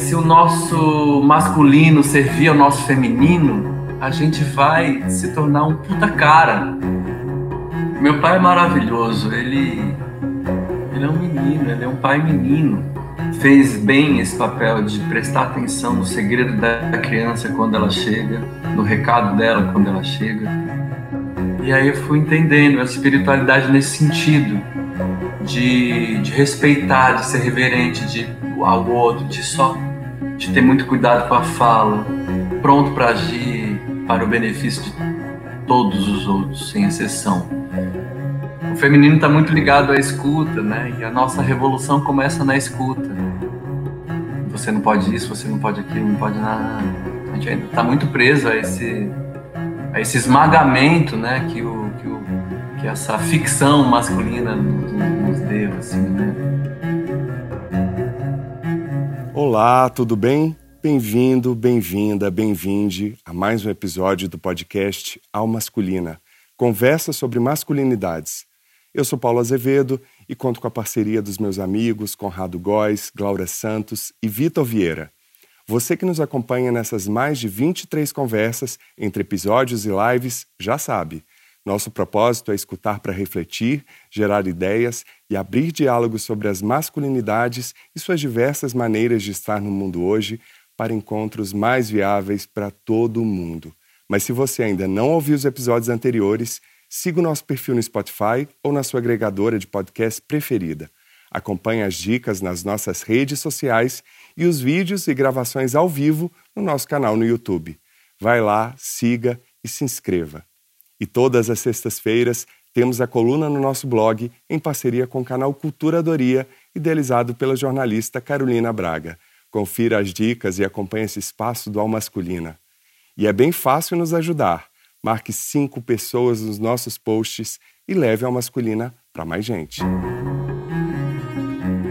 se o nosso masculino servir ao nosso feminino, a gente vai se tornar um puta cara. Meu pai é maravilhoso, ele, ele é um menino, ele é um pai menino. Fez bem esse papel de prestar atenção no segredo da criança quando ela chega, no recado dela quando ela chega. E aí eu fui entendendo a espiritualidade nesse sentido, de, de respeitar, de ser reverente de, ao outro, de só de ter muito cuidado com a fala, pronto para agir para o benefício de todos os outros, sem exceção. O feminino está muito ligado à escuta, né? E a nossa revolução começa na escuta. Você não pode isso, você não pode aquilo, não pode nada. A gente ainda está muito preso a esse, a esse esmagamento, né? Que, que, o, que essa ficção masculina nos deu, assim, né? Olá, tudo bem? Bem-vindo, bem-vinda, bem-vinde a mais um episódio do podcast Al Masculina, conversa sobre masculinidades. Eu sou Paulo Azevedo e conto com a parceria dos meus amigos Conrado Góes, Glaura Santos e Vitor Vieira. Você que nos acompanha nessas mais de 23 conversas entre episódios e lives já sabe. Nosso propósito é escutar para refletir, gerar ideias e abrir diálogos sobre as masculinidades e suas diversas maneiras de estar no mundo hoje para encontros mais viáveis para todo mundo. Mas se você ainda não ouviu os episódios anteriores, siga o nosso perfil no Spotify ou na sua agregadora de podcast preferida. Acompanhe as dicas nas nossas redes sociais e os vídeos e gravações ao vivo no nosso canal no YouTube. Vai lá, siga e se inscreva. E todas as sextas-feiras temos a coluna no nosso blog em parceria com o canal Cultura Doria, idealizado pela jornalista Carolina Braga. Confira as dicas e acompanhe esse espaço do Al Masculina. E é bem fácil nos ajudar. Marque cinco pessoas nos nossos posts e leve Al Masculina para mais gente.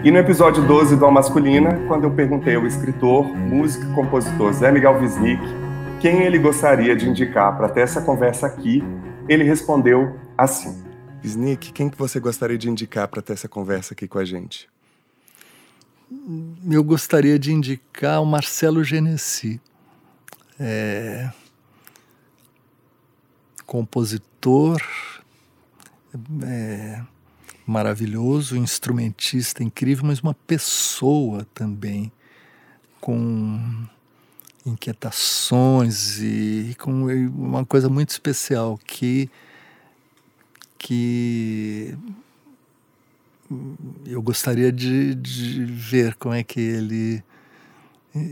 E no episódio 12 do Al Masculina, quando eu perguntei ao escritor, músico e compositor Zé Miguel Wisnik quem ele gostaria de indicar para ter essa conversa aqui, ele respondeu assim. Snick, quem que você gostaria de indicar para ter essa conversa aqui com a gente? Eu gostaria de indicar o Marcelo Genesi, é... compositor é... maravilhoso, instrumentista incrível, mas uma pessoa também com inquietações e com uma coisa muito especial que que eu gostaria de, de ver como é que ele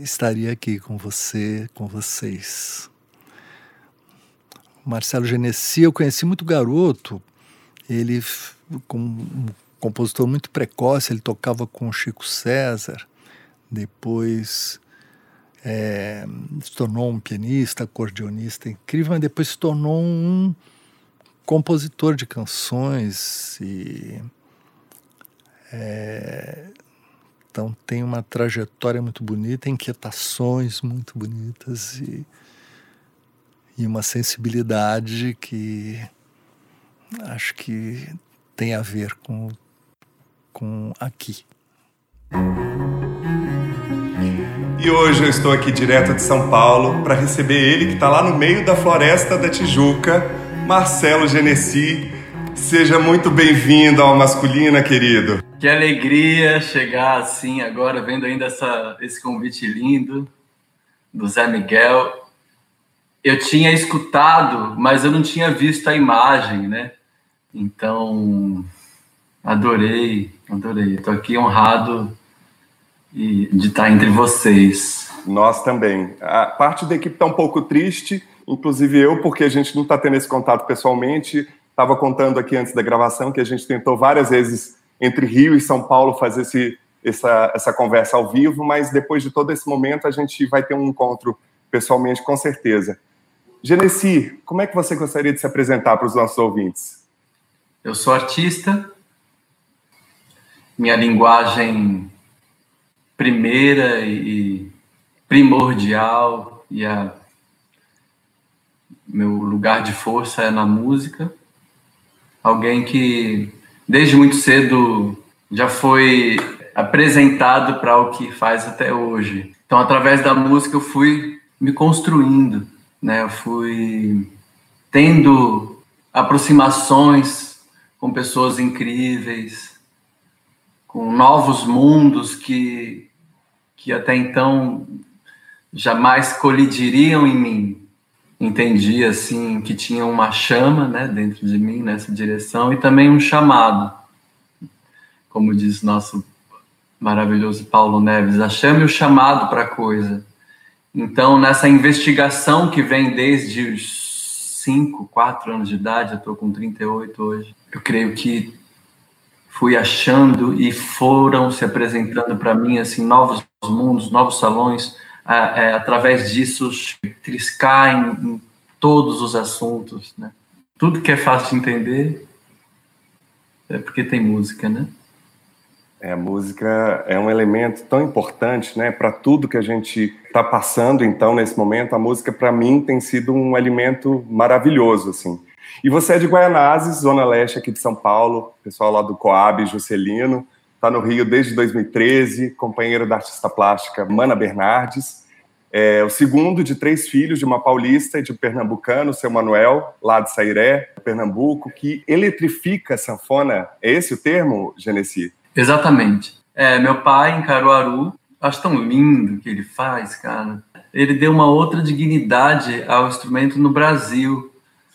estaria aqui com você, com vocês. Marcelo Genesi eu conheci muito garoto, ele com um compositor muito precoce, ele tocava com Chico César, depois é, se tornou um pianista, acordeonista incrível, mas depois se tornou um compositor de canções e é, então tem uma trajetória muito bonita, inquietações muito bonitas e, e uma sensibilidade que acho que tem a ver com, com aqui. E hoje eu estou aqui direto de São Paulo para receber ele que está lá no meio da floresta da Tijuca, Marcelo Genesi. Seja muito bem-vindo ao Masculina, querido. Que alegria chegar assim agora, vendo ainda essa, esse convite lindo do Zé Miguel. Eu tinha escutado, mas eu não tinha visto a imagem, né? Então, adorei, adorei. Estou aqui honrado e de estar entre vocês. Nós também. A parte da equipe está um pouco triste, inclusive eu, porque a gente não está tendo esse contato pessoalmente. Estava contando aqui antes da gravação que a gente tentou várias vezes entre Rio e São Paulo fazer esse, essa, essa conversa ao vivo, mas depois de todo esse momento a gente vai ter um encontro pessoalmente, com certeza. Genesi, como é que você gostaria de se apresentar para os nossos ouvintes? Eu sou artista, minha linguagem primeira e primordial e a meu lugar de força é na música. Alguém que desde muito cedo já foi apresentado para o que faz até hoje. Então, através da música, eu fui me construindo, né? Eu fui tendo aproximações com pessoas incríveis, com novos mundos que, que até então jamais colidiriam em mim. Entendi assim que tinha uma chama, né, dentro de mim nessa direção e também um chamado. Como diz nosso maravilhoso Paulo Neves, a chama e o chamado para a coisa. Então, nessa investigação que vem desde os 5, 4 anos de idade, eu estou com 38 hoje, eu creio que fui achando e foram se apresentando para mim assim novos mundos, novos salões, é, através disso triscar em, em, todos os assuntos, né? Tudo que é fácil de entender é porque tem música, né? É, a música é um elemento tão importante, né, para tudo que a gente está passando. Então, nesse momento, a música para mim tem sido um alimento maravilhoso, assim. E você é de Guaianazes, zona leste aqui de São Paulo, pessoal lá do Coab, Juscelino, está no Rio desde 2013, companheiro da artista plástica Mana Bernardes. É o segundo de três filhos de uma paulista e de um pernambucano, seu Manuel, lá de Sairé, Pernambuco, que eletrifica a sanfona. É esse o termo, Genesi? Exatamente. É, meu pai em Caruaru, acho tão lindo o que ele faz, cara. Ele deu uma outra dignidade ao instrumento no Brasil.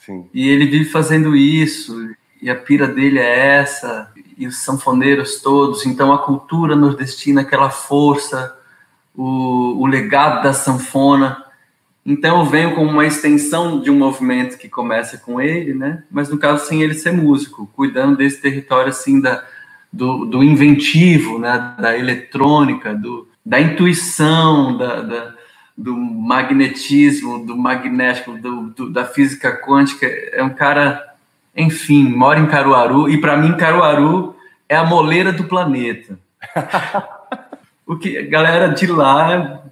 Sim. E ele vive fazendo isso, e a pira dele é essa, e os sanfoneiros todos. Então a cultura nordestina, aquela força, o, o legado da sanfona. Então eu venho como uma extensão de um movimento que começa com ele, né? Mas no caso sem ele ser músico, cuidando desse território assim da do, do inventivo, né, da eletrônica, do, da intuição, da, da, do magnetismo, do magnético, do, do, da física quântica. É um cara, enfim, mora em Caruaru, e para mim, Caruaru é a moleira do planeta. o que a galera de lá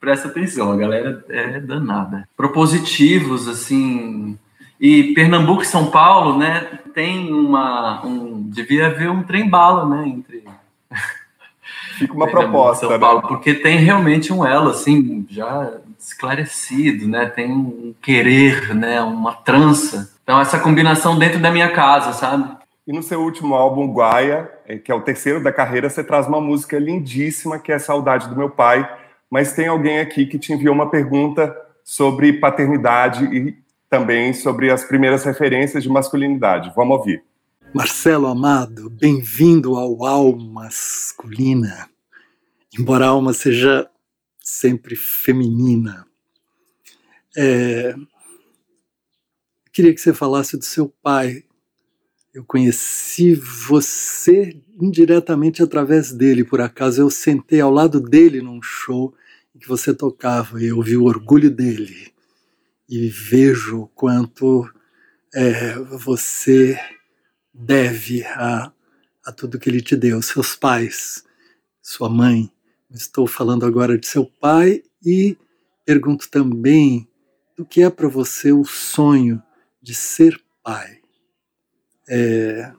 presta atenção, a galera é danada. Propositivos, assim, e Pernambuco e São Paulo, né, tem uma. Um, devia haver um trem-bala, né, entre. Fica uma proposta, São Paulo, né? porque tem realmente um elo, assim, já esclarecido, né, tem um querer, né, uma trança. Então, essa combinação dentro da minha casa, sabe? E no seu último álbum, Guaia, eh, que é o terceiro da carreira, você traz uma música lindíssima, que é Saudade do Meu Pai. Mas tem alguém aqui que te enviou uma pergunta sobre paternidade e também sobre as primeiras referências de masculinidade. Vamos ouvir. Marcelo Amado, bem-vindo ao Alma Masculina. Embora a alma seja sempre feminina, é... queria que você falasse do seu pai. Eu conheci você indiretamente através dele, por acaso eu sentei ao lado dele num show em que você tocava e eu vi o orgulho dele e vejo quanto é, você deve a, a tudo que ele te deu, seus pais, sua mãe. Estou falando agora de seu pai e pergunto também do que é para você o sonho de ser pai. É,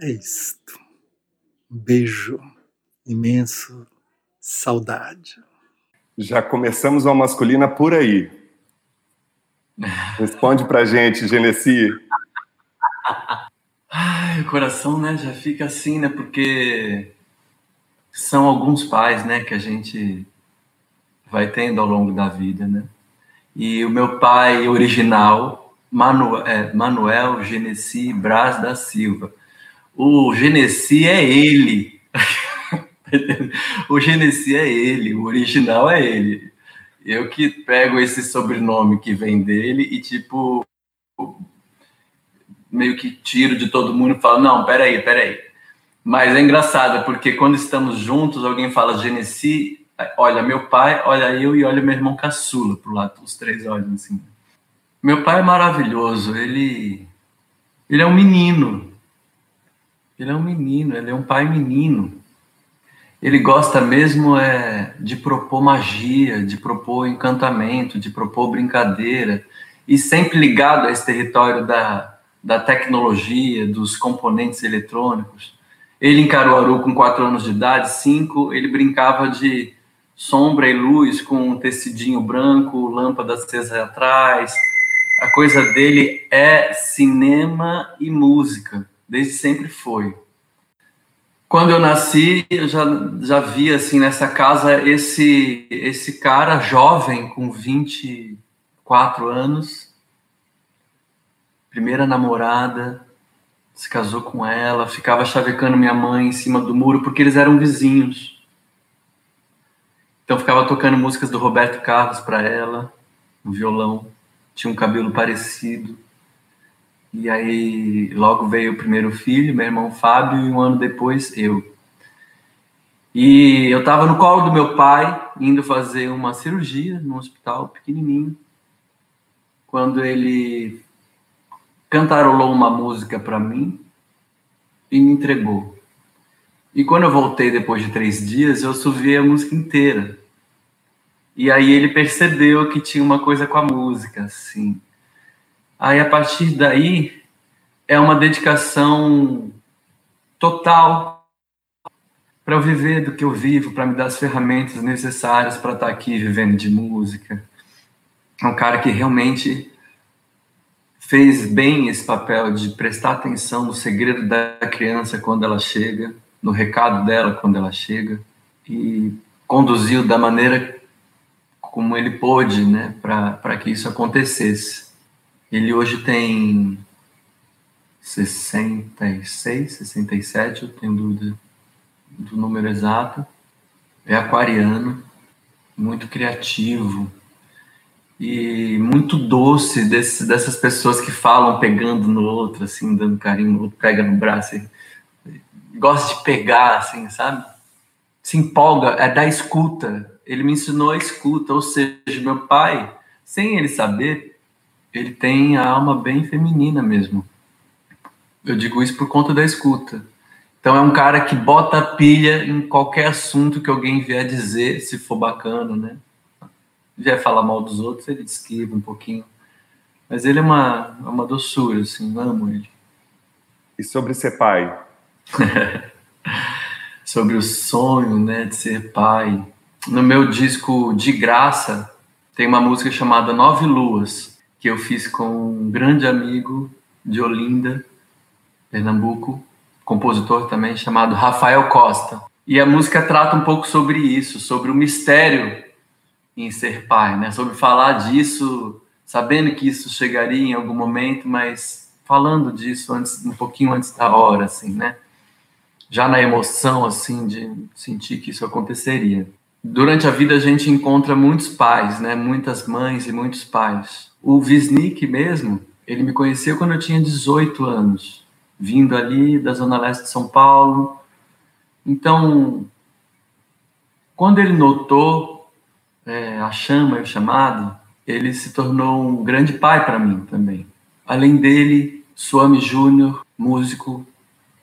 é isto. Um beijo imenso, saudade. Já começamos a masculina por aí. Responde pra gente, Genesi. Ai, o coração, né, já fica assim, né, porque são alguns pais, né, que a gente vai tendo ao longo da vida, né. E o meu pai original, Manuel, é, Manuel Genesi Braz da Silva. O Genesi é ele. o Genesi é ele, o original é ele. Eu que pego esse sobrenome que vem dele e, tipo, meio que tiro de todo mundo e falo, não, peraí, peraí. Mas é engraçado, porque quando estamos juntos, alguém fala Genesi, olha meu pai, olha eu e olha meu irmão caçula pro lado, os três olham assim. Meu pai é maravilhoso, ele, ele é um menino. Ele é um menino, ele é um pai menino ele gosta mesmo é de propor magia, de propor encantamento, de propor brincadeira, e sempre ligado a esse território da, da tecnologia, dos componentes eletrônicos. Ele em Caruaru, com quatro anos de idade, cinco, ele brincava de sombra e luz com um tecidinho branco, lâmpada acesa atrás. A coisa dele é cinema e música, desde sempre foi. Quando eu nasci, eu já, já vi assim nessa casa esse esse cara jovem com 24 anos, primeira namorada, se casou com ela, ficava chavecando minha mãe em cima do muro porque eles eram vizinhos. Então ficava tocando músicas do Roberto Carlos para ela, no violão. Tinha um cabelo parecido. E aí logo veio o primeiro filho, meu irmão Fábio, e um ano depois eu. E eu estava no colo do meu pai, indo fazer uma cirurgia num hospital pequenininho, quando ele cantarolou uma música para mim e me entregou. E quando eu voltei depois de três dias, eu subi a música inteira. E aí ele percebeu que tinha uma coisa com a música, assim. Aí, a partir daí, é uma dedicação total para eu viver do que eu vivo, para me dar as ferramentas necessárias para estar tá aqui vivendo de música. É um cara que realmente fez bem esse papel de prestar atenção no segredo da criança quando ela chega, no recado dela quando ela chega, e conduziu da maneira como ele pôde né, para que isso acontecesse. Ele hoje tem 66, 67, eu tenho dúvida do número exato. É aquariano, muito criativo e muito doce desse, dessas pessoas que falam pegando no outro, assim, dando carinho outro, pega no braço. Gosta de pegar, assim, sabe? Se empolga, é da escuta. Ele me ensinou a escuta, ou seja, meu pai, sem ele saber, ele tem a alma bem feminina mesmo. Eu digo isso por conta da escuta. Então é um cara que bota pilha em qualquer assunto que alguém vier dizer, se for bacana, né? Vier falar mal dos outros, ele esquiva um pouquinho. Mas ele é uma, é uma doçura, assim, eu amo ele. E sobre ser pai? sobre o sonho, né, de ser pai. No meu disco De Graça, tem uma música chamada Nove Luas que eu fiz com um grande amigo de Olinda, Pernambuco, compositor também chamado Rafael Costa. E a música trata um pouco sobre isso, sobre o mistério em ser pai, né? Sobre falar disso, sabendo que isso chegaria em algum momento, mas falando disso antes, um pouquinho antes da hora, assim, né? Já na emoção, assim, de sentir que isso aconteceria. Durante a vida a gente encontra muitos pais, né? Muitas mães e muitos pais o Visnik mesmo, ele me conheceu quando eu tinha 18 anos, vindo ali da Zona Leste de São Paulo. Então, quando ele notou é, a chama e o chamado, ele se tornou um grande pai para mim também. Além dele, Suami Júnior, músico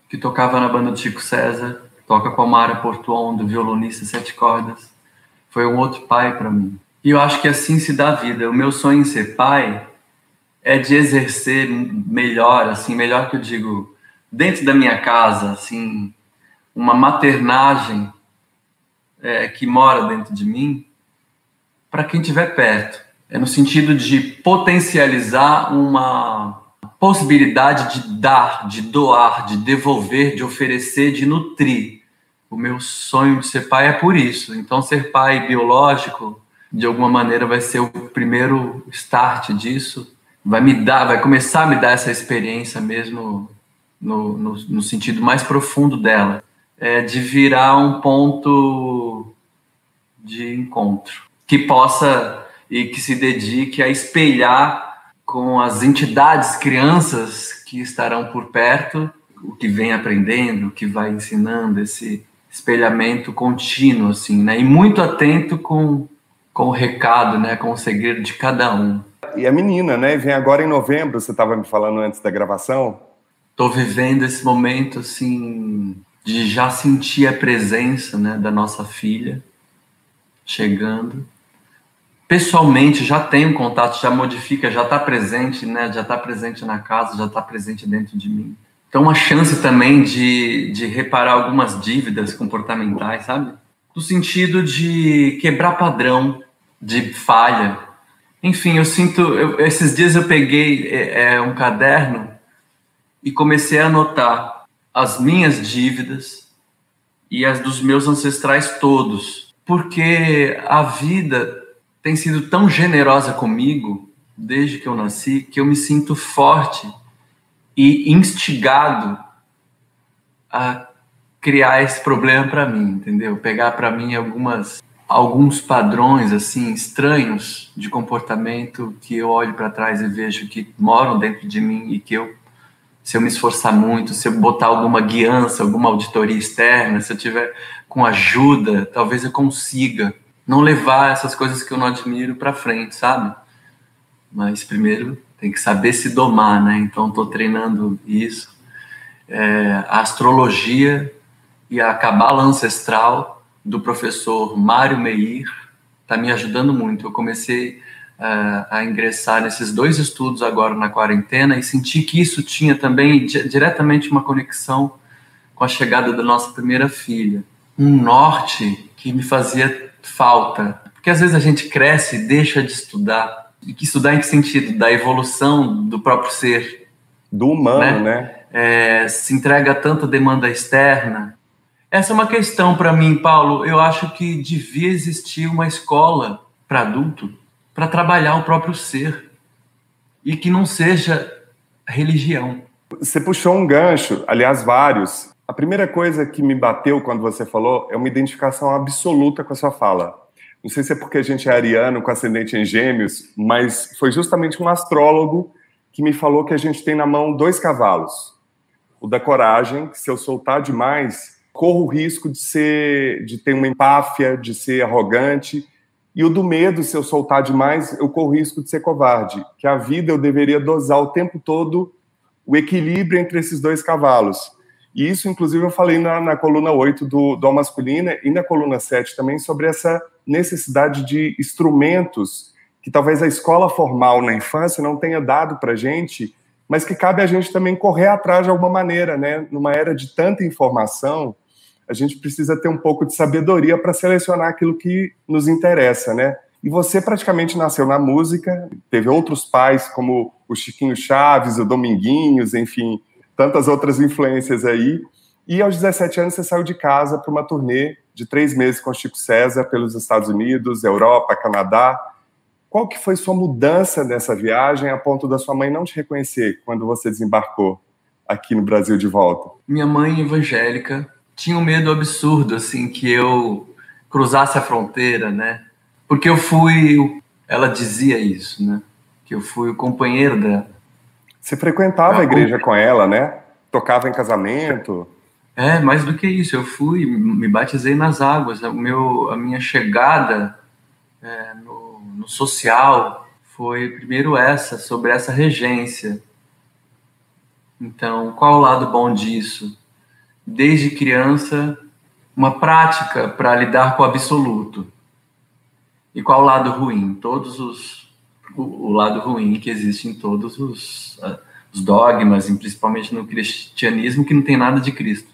que tocava na banda do Chico César, toca com a Mara Portuon, do violonista sete cordas, foi um outro pai para mim. E eu acho que assim se dá a vida. O meu sonho em ser pai é de exercer melhor, assim, melhor que eu digo, dentro da minha casa, assim, uma maternagem é, que mora dentro de mim para quem estiver perto. É no sentido de potencializar uma possibilidade de dar, de doar, de devolver, de oferecer, de nutrir. O meu sonho de ser pai é por isso. Então, ser pai biológico de alguma maneira vai ser o primeiro start disso, vai me dar, vai começar a me dar essa experiência mesmo no, no, no sentido mais profundo dela, é de virar um ponto de encontro que possa e que se dedique a espelhar com as entidades crianças que estarão por perto o que vem aprendendo, o que vai ensinando esse espelhamento contínuo assim, né? E muito atento com com o recado, né, com o segredo de cada um. E a menina, né, vem agora em novembro, você estava me falando antes da gravação. Estou vivendo esse momento assim de já sentir a presença, né, da nossa filha chegando. Pessoalmente já tenho contato, já modifica, já está presente, né, já está presente na casa, já está presente dentro de mim. Então uma chance também de, de reparar algumas dívidas comportamentais, sabe? no sentido de quebrar padrão, de falha. Enfim, eu sinto. Eu, esses dias eu peguei é, é, um caderno e comecei a anotar as minhas dívidas e as dos meus ancestrais todos, porque a vida tem sido tão generosa comigo desde que eu nasci que eu me sinto forte e instigado a criar esse problema para mim, entendeu? Pegar para mim algumas alguns padrões assim estranhos de comportamento que eu olho para trás e vejo que moram dentro de mim e que eu se eu me esforçar muito, se eu botar alguma guiança, alguma auditoria externa, se eu tiver com ajuda, talvez eu consiga não levar essas coisas que eu não admiro para frente, sabe? Mas primeiro tem que saber se domar, né? Então estou treinando isso. É, a astrologia e a cabala ancestral do professor Mário Meir está me ajudando muito. Eu comecei uh, a ingressar nesses dois estudos agora na quarentena e senti que isso tinha também di diretamente uma conexão com a chegada da nossa primeira filha. Um norte que me fazia falta. Porque às vezes a gente cresce e deixa de estudar. E que estudar em que sentido? Da evolução do próprio ser. Do humano, né? né? É, se entrega a tanta demanda externa essa é uma questão para mim, Paulo. Eu acho que devia existir uma escola para adulto para trabalhar o próprio ser e que não seja religião. Você puxou um gancho, aliás, vários. A primeira coisa que me bateu quando você falou é uma identificação absoluta com a sua fala. Não sei se é porque a gente é ariano com ascendente em gêmeos, mas foi justamente um astrólogo que me falou que a gente tem na mão dois cavalos. O da coragem, que se eu soltar demais, corro o risco de ser, de ter uma empáfia, de ser arrogante, e o do medo, se eu soltar demais, eu corro o risco de ser covarde. Que a vida eu deveria dosar o tempo todo o equilíbrio entre esses dois cavalos. E isso, inclusive, eu falei na, na coluna 8 do, do Masculina e na coluna 7 também sobre essa necessidade de instrumentos que talvez a escola formal na infância não tenha dado para gente, mas que cabe a gente também correr atrás de alguma maneira, né? Numa era de tanta informação, a gente precisa ter um pouco de sabedoria para selecionar aquilo que nos interessa, né? E você praticamente nasceu na música, teve outros pais como o Chiquinho Chaves, o Dominguinhos, enfim, tantas outras influências aí. E aos 17 anos você saiu de casa para uma turnê de três meses com Chico César pelos Estados Unidos, Europa, Canadá. Qual que foi sua mudança nessa viagem a ponto da sua mãe não te reconhecer quando você desembarcou aqui no Brasil de volta? Minha mãe evangélica tinha um medo absurdo, assim, que eu cruzasse a fronteira, né? Porque eu fui, ela dizia isso, né? Que eu fui o companheiro dela. Você frequentava a igreja com ela, né? Tocava em casamento. É, mais do que isso, eu fui, me batizei nas águas. O meu, a minha chegada é, no, no social foi primeiro essa, sobre essa regência. Então, qual o lado bom disso? desde criança, uma prática para lidar com o absoluto. E qual o lado ruim? Todos os o, o lado ruim que existe em todos os, uh, os dogmas, principalmente no cristianismo, que não tem nada de Cristo.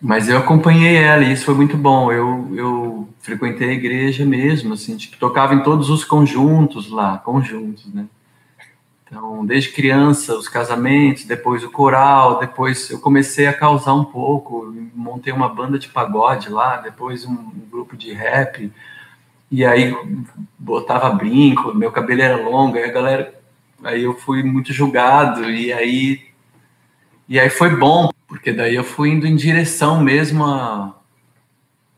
Mas eu acompanhei ela e isso foi muito bom. Eu, eu frequentei a igreja mesmo, assim, tipo, tocava em todos os conjuntos lá, conjuntos, né? Então, desde criança, os casamentos, depois o coral, depois eu comecei a causar um pouco, montei uma banda de pagode lá, depois um, um grupo de rap, e aí botava brinco, meu cabelo era longo, aí a galera, aí eu fui muito julgado, e aí, e aí foi bom, porque daí eu fui indo em direção mesmo a,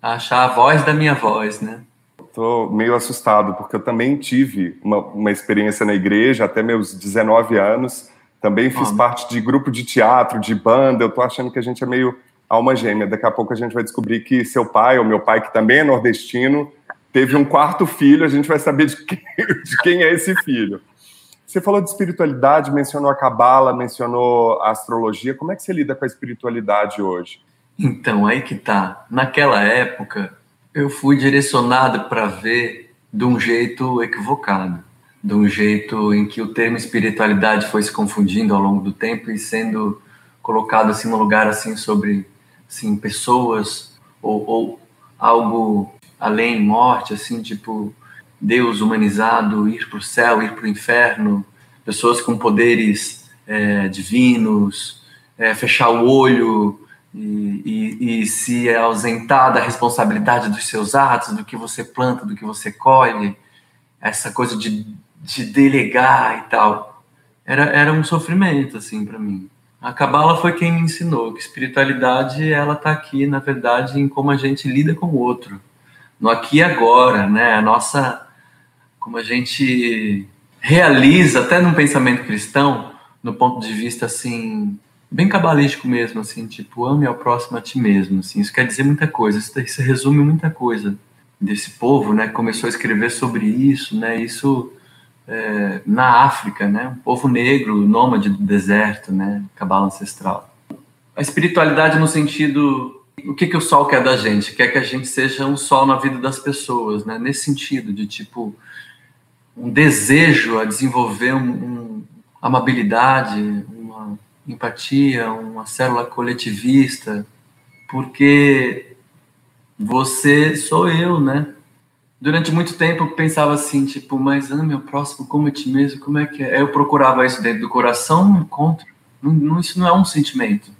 a achar a voz da minha voz, né? Estou meio assustado, porque eu também tive uma, uma experiência na igreja até meus 19 anos. Também fiz ah. parte de grupo de teatro, de banda. Eu estou achando que a gente é meio alma gêmea. Daqui a pouco a gente vai descobrir que seu pai, ou meu pai, que também é nordestino, teve um quarto filho. A gente vai saber de quem, de quem é esse filho. Você falou de espiritualidade, mencionou a cabala, mencionou a astrologia. Como é que você lida com a espiritualidade hoje? Então, aí que tá. Naquela época, eu fui direcionado para ver de um jeito equivocado, de um jeito em que o termo espiritualidade foi se confundindo ao longo do tempo e sendo colocado assim no lugar assim sobre assim pessoas ou, ou algo além morte, assim, tipo Deus humanizado, ir para o céu, ir para o inferno, pessoas com poderes é, divinos, é, fechar o olho e, e, e, se ausentar da responsabilidade dos seus atos, do que você planta, do que você colhe, essa coisa de, de delegar e tal. Era, era um sofrimento, assim, para mim. A Cabala foi quem me ensinou que espiritualidade, ela tá aqui, na verdade, em como a gente lida com o outro. No aqui e agora, né? A nossa... Como a gente realiza, até num pensamento cristão, no ponto de vista, assim, bem cabalístico mesmo, assim, tipo, ame ao próximo a ti mesmo, assim. Isso quer dizer muita coisa, isso, isso resume muita coisa desse povo, né? Começou a escrever sobre isso, né? Isso é, na África, né? Um povo negro, nômade do deserto, né? Cabala ancestral. A espiritualidade no sentido o que, que o sol quer da gente? Quer que a gente seja um sol na vida das pessoas, né? Nesse sentido de tipo um desejo a desenvolver um, um, amabilidade, uma empatia, uma célula coletivista, porque você sou eu, né? durante muito tempo eu pensava assim, tipo, mas ame o próximo como a ti mesmo, como é que é? Eu procurava isso dentro do coração, não encontro. Não, isso não é um sentimento,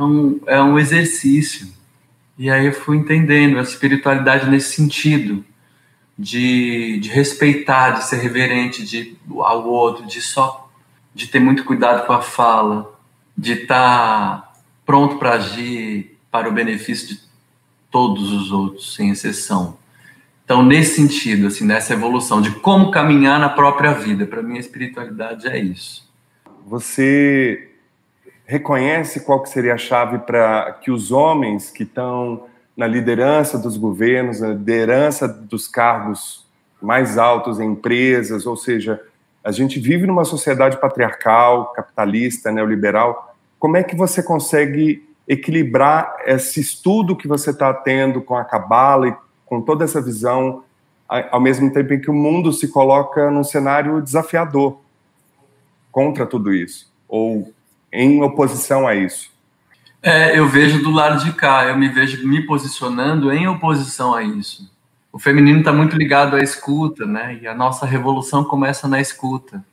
é um, é um exercício. E aí eu fui entendendo a espiritualidade nesse sentido, de, de respeitar, de ser reverente de, ao outro, de só de ter muito cuidado com a fala, de estar tá pronto para agir para o benefício de todos os outros, sem exceção. Então, nesse sentido, assim, nessa evolução de como caminhar na própria vida, para mim a espiritualidade é isso. Você reconhece qual que seria a chave para que os homens que estão na liderança dos governos, na liderança dos cargos mais altos em empresas, ou seja, a gente vive numa sociedade patriarcal, capitalista, neoliberal. Como é que você consegue equilibrar esse estudo que você está tendo com a cabala e com toda essa visão, ao mesmo tempo em que o mundo se coloca num cenário desafiador contra tudo isso, ou em oposição a isso? É, eu vejo do lado de cá, eu me vejo me posicionando em oposição a isso. O feminino está muito ligado à escuta, né? E a nossa revolução começa na escuta.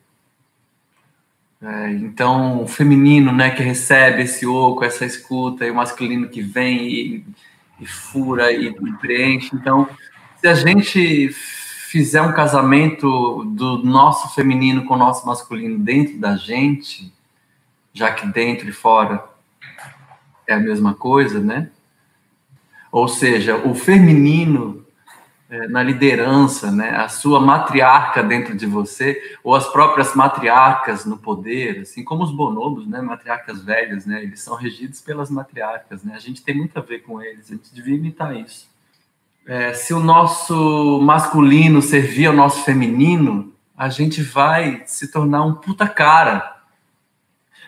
É, então, o feminino, né, que recebe esse oco, essa escuta, e o masculino que vem e e fura e, e preenche. Então, se a gente fizer um casamento do nosso feminino com o nosso masculino dentro da gente, já que dentro e fora é a mesma coisa, né? Ou seja, o feminino é, na liderança, né? A sua matriarca dentro de você, ou as próprias matriarcas no poder, assim como os bonobos, né? Matriarcas velhas, né? Eles são regidos pelas matriarcas, né? A gente tem muito a ver com eles, a gente devia imitar isso. É, se o nosso masculino servir ao nosso feminino, a gente vai se tornar um puta cara.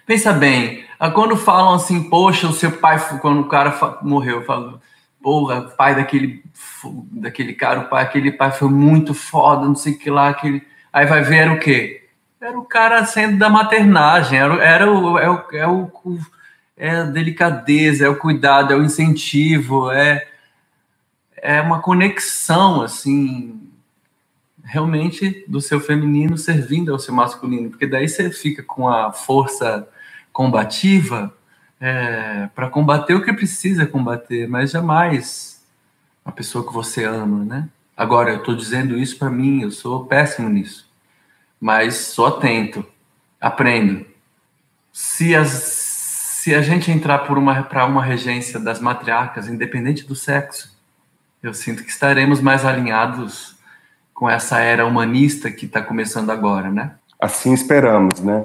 Pensa bem, quando falam assim, poxa, o seu pai, quando o cara morreu, falou, porra, pai daquele, daquele cara, o pai, aquele pai foi muito foda, não sei o que lá, aquele. Aí vai ver era o quê? Era o cara sendo da maternagem, era, era o, é, o, é, o, é a delicadeza, é o cuidado, é o incentivo, é, é uma conexão, assim, realmente do seu feminino servindo ao seu masculino, porque daí você fica com a força combativa é, para combater o que precisa combater, mas jamais a pessoa que você ama, né? Agora, eu estou dizendo isso para mim, eu sou péssimo nisso, mas sou atento, aprendo. Se, as, se a gente entrar para uma, uma regência das matriarcas, independente do sexo, eu sinto que estaremos mais alinhados com essa era humanista que está começando agora, né? Assim esperamos, né?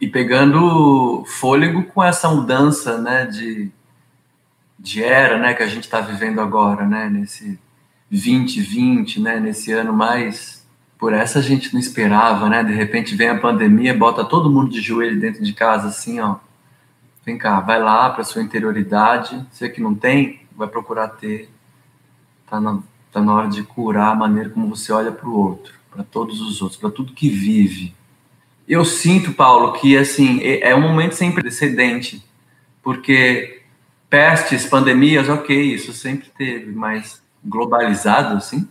E pegando fôlego com essa mudança, né, de, de era, né, que a gente está vivendo agora, né, nesse 2020, né, nesse ano mais por essa a gente não esperava, né, de repente vem a pandemia, bota todo mundo de joelho dentro de casa, assim, ó, vem cá, vai lá para sua interioridade, você que não tem, vai procurar ter, tá na, tá na hora de curar a maneira como você olha para o outro, para todos os outros, para tudo que vive, eu sinto, Paulo, que assim é, é um momento sem precedente, porque pestes, pandemias, ok, isso sempre teve, mas globalizado, assim,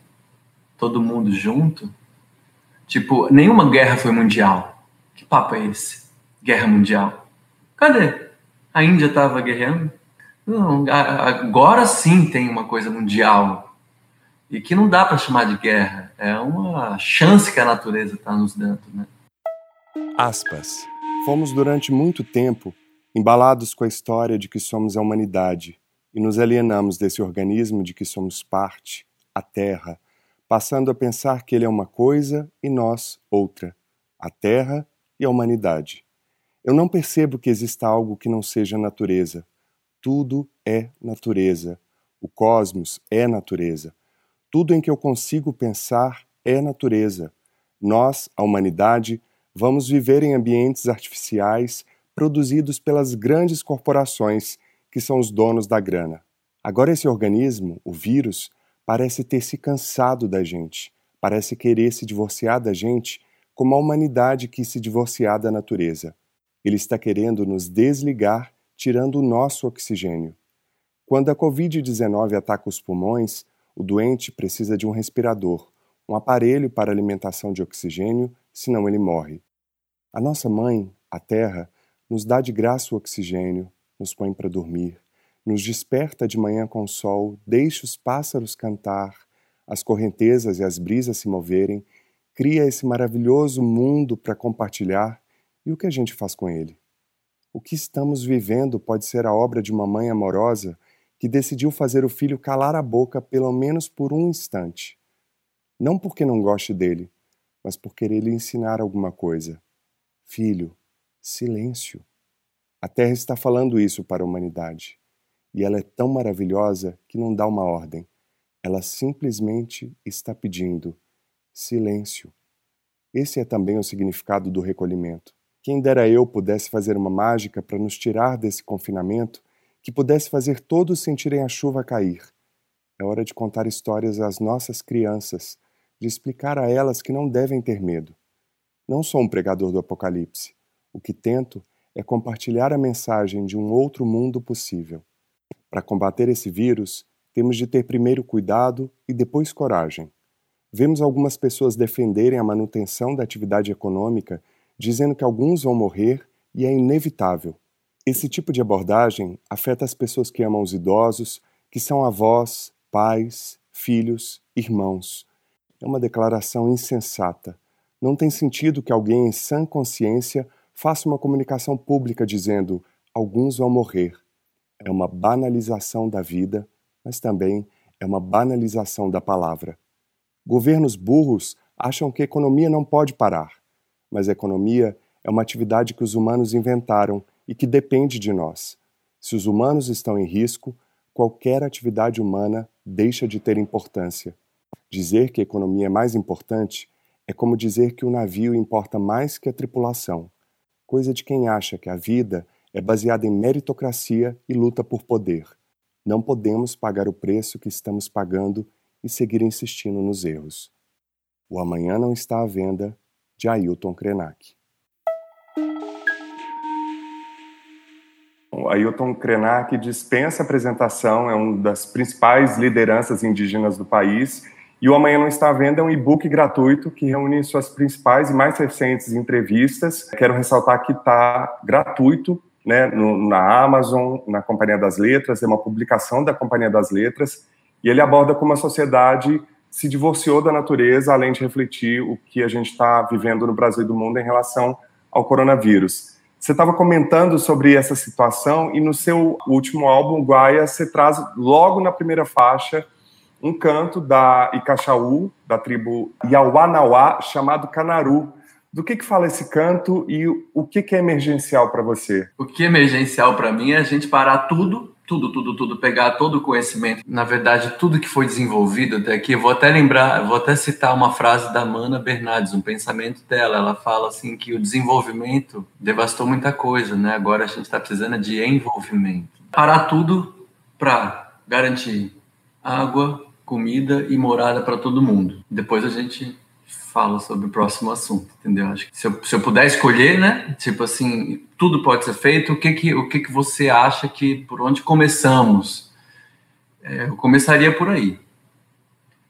todo mundo junto, tipo, nenhuma guerra foi mundial. Que papo é esse? Guerra mundial. Cadê? A Índia estava guerreando? Não, agora sim tem uma coisa mundial e que não dá para chamar de guerra. É uma chance que a natureza está nos dando, né? Aspas. Fomos durante muito tempo embalados com a história de que somos a humanidade e nos alienamos desse organismo de que somos parte, a Terra, passando a pensar que ele é uma coisa e nós outra, a Terra e a humanidade. Eu não percebo que exista algo que não seja natureza. Tudo é natureza. O cosmos é natureza. Tudo em que eu consigo pensar é natureza. Nós, a humanidade, vamos viver em ambientes artificiais produzidos pelas grandes corporações que são os donos da grana. Agora, esse organismo, o vírus, parece ter se cansado da gente, parece querer se divorciar da gente como a humanidade quis se divorciar da natureza. Ele está querendo nos desligar, tirando o nosso oxigênio. Quando a Covid-19 ataca os pulmões, o doente precisa de um respirador, um aparelho para alimentação de oxigênio, senão ele morre. A nossa mãe, a Terra, nos dá de graça o oxigênio, nos põe para dormir, nos desperta de manhã com o sol, deixa os pássaros cantar, as correntezas e as brisas se moverem, cria esse maravilhoso mundo para compartilhar e o que a gente faz com ele? O que estamos vivendo pode ser a obra de uma mãe amorosa que decidiu fazer o filho calar a boca pelo menos por um instante. Não porque não goste dele, mas por querer lhe ensinar alguma coisa. Filho, silêncio. A Terra está falando isso para a humanidade. E ela é tão maravilhosa que não dá uma ordem. Ela simplesmente está pedindo silêncio. Esse é também o significado do recolhimento. Quem dera eu pudesse fazer uma mágica para nos tirar desse confinamento que pudesse fazer todos sentirem a chuva cair. É hora de contar histórias às nossas crianças, de explicar a elas que não devem ter medo. Não sou um pregador do Apocalipse. O que tento é compartilhar a mensagem de um outro mundo possível. Para combater esse vírus, temos de ter primeiro cuidado e depois coragem. Vemos algumas pessoas defenderem a manutenção da atividade econômica, dizendo que alguns vão morrer e é inevitável. Esse tipo de abordagem afeta as pessoas que amam os idosos, que são avós, pais, filhos, irmãos. É uma declaração insensata. Não tem sentido que alguém em sã consciência faça uma comunicação pública dizendo alguns vão morrer. É uma banalização da vida, mas também é uma banalização da palavra. Governos burros acham que a economia não pode parar, mas a economia é uma atividade que os humanos inventaram e que depende de nós. Se os humanos estão em risco, qualquer atividade humana deixa de ter importância. Dizer que a economia é mais importante é como dizer que o navio importa mais que a tripulação, coisa de quem acha que a vida é baseada em meritocracia e luta por poder. Não podemos pagar o preço que estamos pagando e seguir insistindo nos erros. O Amanhã Não Está à Venda, de Ailton Krenak. Ailton Krenak dispensa apresentação, é uma das principais lideranças indígenas do país. E o Amanhã Não Está à Venda é um e-book gratuito que reúne suas principais e mais recentes entrevistas. Quero ressaltar que está gratuito né, no, na Amazon, na Companhia das Letras, é uma publicação da Companhia das Letras, e ele aborda como a sociedade se divorciou da natureza, além de refletir o que a gente está vivendo no Brasil e do mundo em relação ao coronavírus. Você estava comentando sobre essa situação e no seu último álbum, Guaia, você traz logo na primeira faixa um canto da Icachau, da tribo Yauanauá, chamado Canaru. Do que, que fala esse canto e o que, que é emergencial para você? O que é emergencial para mim é a gente parar tudo tudo, tudo, tudo, pegar todo o conhecimento, na verdade, tudo que foi desenvolvido até aqui. Eu vou até lembrar, vou até citar uma frase da Mana Bernardes, um pensamento dela. Ela fala assim que o desenvolvimento devastou muita coisa, né? Agora a gente está precisando de envolvimento. Parar tudo para garantir água, comida e morada para todo mundo. Depois a gente fala sobre o próximo assunto, entendeu? Acho que se eu, se eu puder escolher, né? Tipo assim, tudo pode ser feito. O que que, o que, que você acha que por onde começamos? É, eu começaria por aí.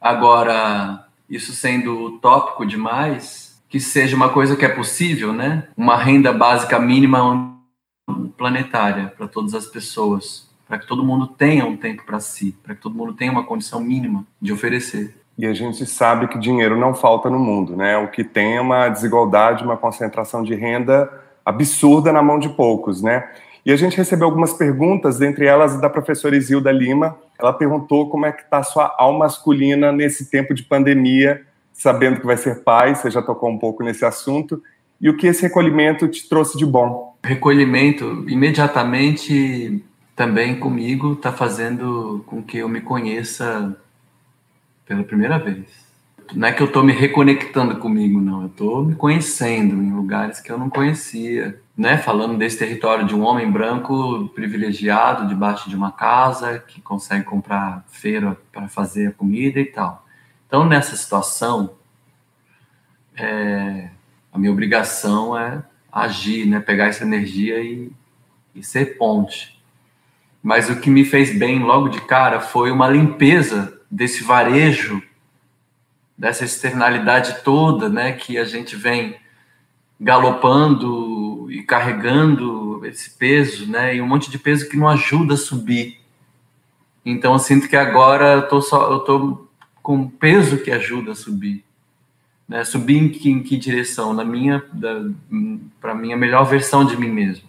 Agora, isso sendo utópico demais, que seja uma coisa que é possível, né? Uma renda básica mínima planetária para todas as pessoas, para que todo mundo tenha um tempo para si, para que todo mundo tenha uma condição mínima de oferecer. E a gente sabe que dinheiro não falta no mundo, né? O que tem é uma desigualdade, uma concentração de renda absurda na mão de poucos, né? E a gente recebeu algumas perguntas, dentre elas da professora Isilda Lima. Ela perguntou como é que está a sua alma masculina nesse tempo de pandemia, sabendo que vai ser pai, você já tocou um pouco nesse assunto, e o que esse recolhimento te trouxe de bom? Recolhimento, imediatamente também comigo, está fazendo com que eu me conheça pela primeira vez não é que eu estou me reconectando comigo, não. Eu estou me conhecendo em lugares que eu não conhecia. Né? Falando desse território de um homem branco privilegiado, debaixo de uma casa, que consegue comprar feira para fazer a comida e tal. Então, nessa situação, é, a minha obrigação é agir, né? pegar essa energia e, e ser ponte. Mas o que me fez bem logo de cara foi uma limpeza desse varejo dessa externalidade toda, né, que a gente vem galopando e carregando esse peso, né, e um monte de peso que não ajuda a subir. Então eu sinto que agora eu tô só eu tô com peso que ajuda a subir, né? Subir em que, em que direção? Na minha para minha melhor versão de mim mesmo.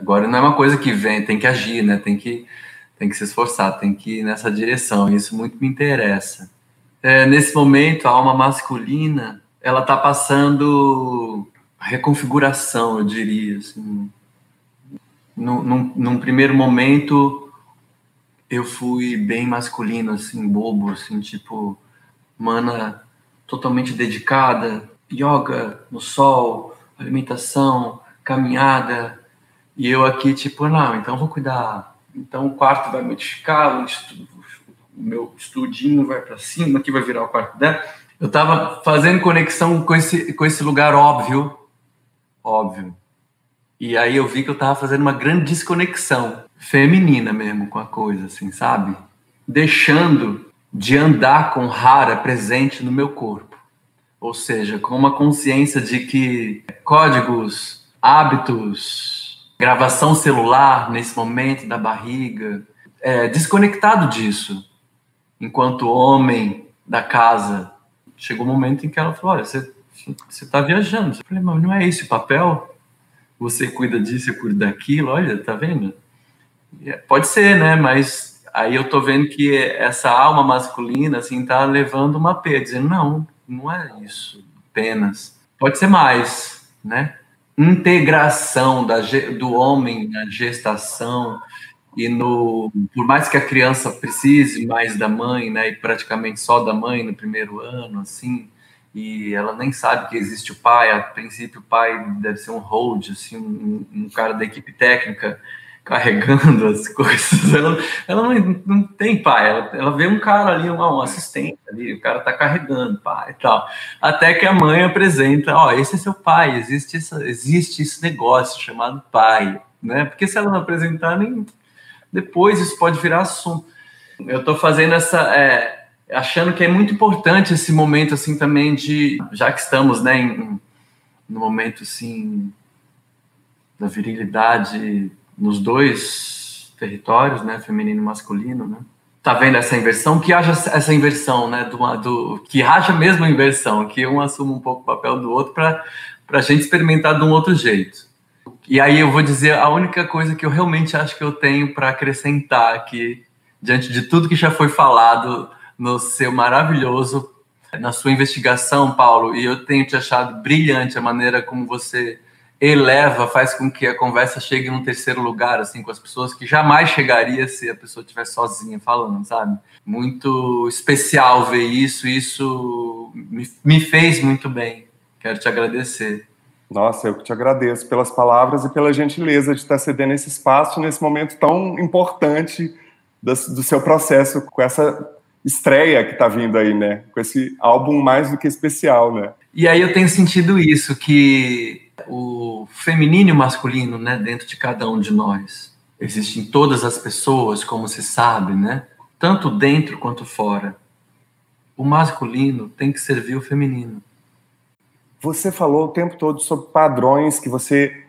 Agora não é uma coisa que vem, tem que agir, né? Tem que tem que se esforçar, tem que ir nessa direção. Isso muito me interessa é, nesse momento, a alma masculina, ela está passando reconfiguração, eu diria. Assim. Num, num, num, primeiro momento, eu fui bem masculino, assim, bobo, assim, tipo, mana totalmente dedicada, yoga no sol, alimentação, caminhada, e eu aqui, tipo, não, então vou cuidar. Então o quarto vai modificar, o meu estudinho vai para cima, aqui vai virar o quarto dela. Eu estava fazendo conexão com esse, com esse lugar óbvio, óbvio. E aí eu vi que eu estava fazendo uma grande desconexão feminina mesmo com a coisa, assim, sabe? Deixando de andar com rara presente no meu corpo. Ou seja, com uma consciência de que códigos, hábitos, gravação celular nesse momento da barriga, é, desconectado disso enquanto homem da casa, chegou um momento em que ela falou: Olha, você está viajando. Eu falei: Mas não é esse o papel? Você cuida disso, eu cuido daquilo, olha, tá vendo? É, pode ser, né? Mas aí eu tô vendo que essa alma masculina, assim, tá levando uma pena, dizendo: Não, não é isso apenas. Pode ser mais, né? Integração da, do homem na gestação, e no por mais que a criança precise mais da mãe, né, e praticamente só da mãe no primeiro ano, assim, e ela nem sabe que existe o pai. A princípio, o pai deve ser um hold, assim, um, um cara da equipe técnica carregando as coisas. Ela, ela não, não tem pai, ela, ela vê um cara ali, um, um assistente ali, o cara tá carregando pai e tal. Até que a mãe apresenta: Ó, oh, esse é seu pai, existe, essa, existe esse negócio chamado pai, né? Porque se ela não apresentar, nem depois isso pode virar assunto. Eu estou fazendo essa. É, achando que é muito importante esse momento, assim, também de. Já que estamos, né, em, no momento, assim, da virilidade nos dois territórios, né, feminino e masculino, né? Tá vendo essa inversão? Que haja essa inversão, né? Do, do, que haja mesmo a inversão, que um assuma um pouco o papel do outro para a gente experimentar de um outro jeito. E aí eu vou dizer a única coisa que eu realmente acho que eu tenho para acrescentar aqui, diante de tudo que já foi falado no seu maravilhoso, na sua investigação, Paulo, e eu tenho te achado brilhante a maneira como você eleva, faz com que a conversa chegue num terceiro lugar, assim, com as pessoas que jamais chegaria se a pessoa estivesse sozinha falando, sabe? Muito especial ver isso, isso me, me fez muito bem. Quero te agradecer. Nossa, eu que te agradeço pelas palavras e pela gentileza de estar cedendo esse espaço nesse momento tão importante do, do seu processo com essa estreia que está vindo aí, né? Com esse álbum mais do que especial, né? E aí eu tenho sentido isso, que o feminino e o masculino, né, dentro de cada um de nós, existe em todas as pessoas, como se sabe, né? Tanto dentro quanto fora. O masculino tem que servir o feminino. Você falou o tempo todo sobre padrões que você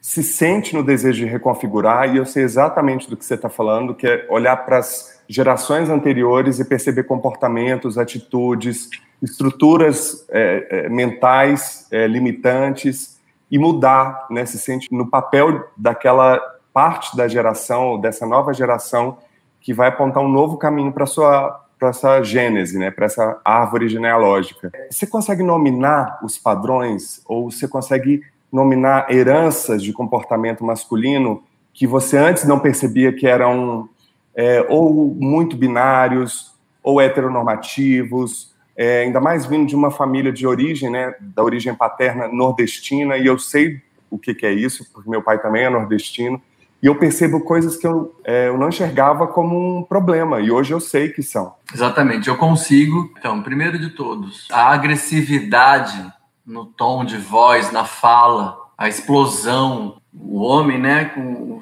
se sente no desejo de reconfigurar, e eu sei exatamente do que você está falando, que é olhar para as gerações anteriores e perceber comportamentos, atitudes, estruturas é, é, mentais é, limitantes e mudar, né, se sente no papel daquela parte da geração, dessa nova geração, que vai apontar um novo caminho para sua para essa gênese, né, para essa árvore genealógica. Você consegue nominar os padrões ou você consegue nominar heranças de comportamento masculino que você antes não percebia que eram é, ou muito binários ou heteronormativos, é, ainda mais vindo de uma família de origem, né, da origem paterna nordestina, e eu sei o que, que é isso, porque meu pai também é nordestino, e eu percebo coisas que eu, é, eu não enxergava como um problema, e hoje eu sei que são. Exatamente, eu consigo. Então, primeiro de todos, a agressividade no tom de voz, na fala, a explosão, o homem, né, com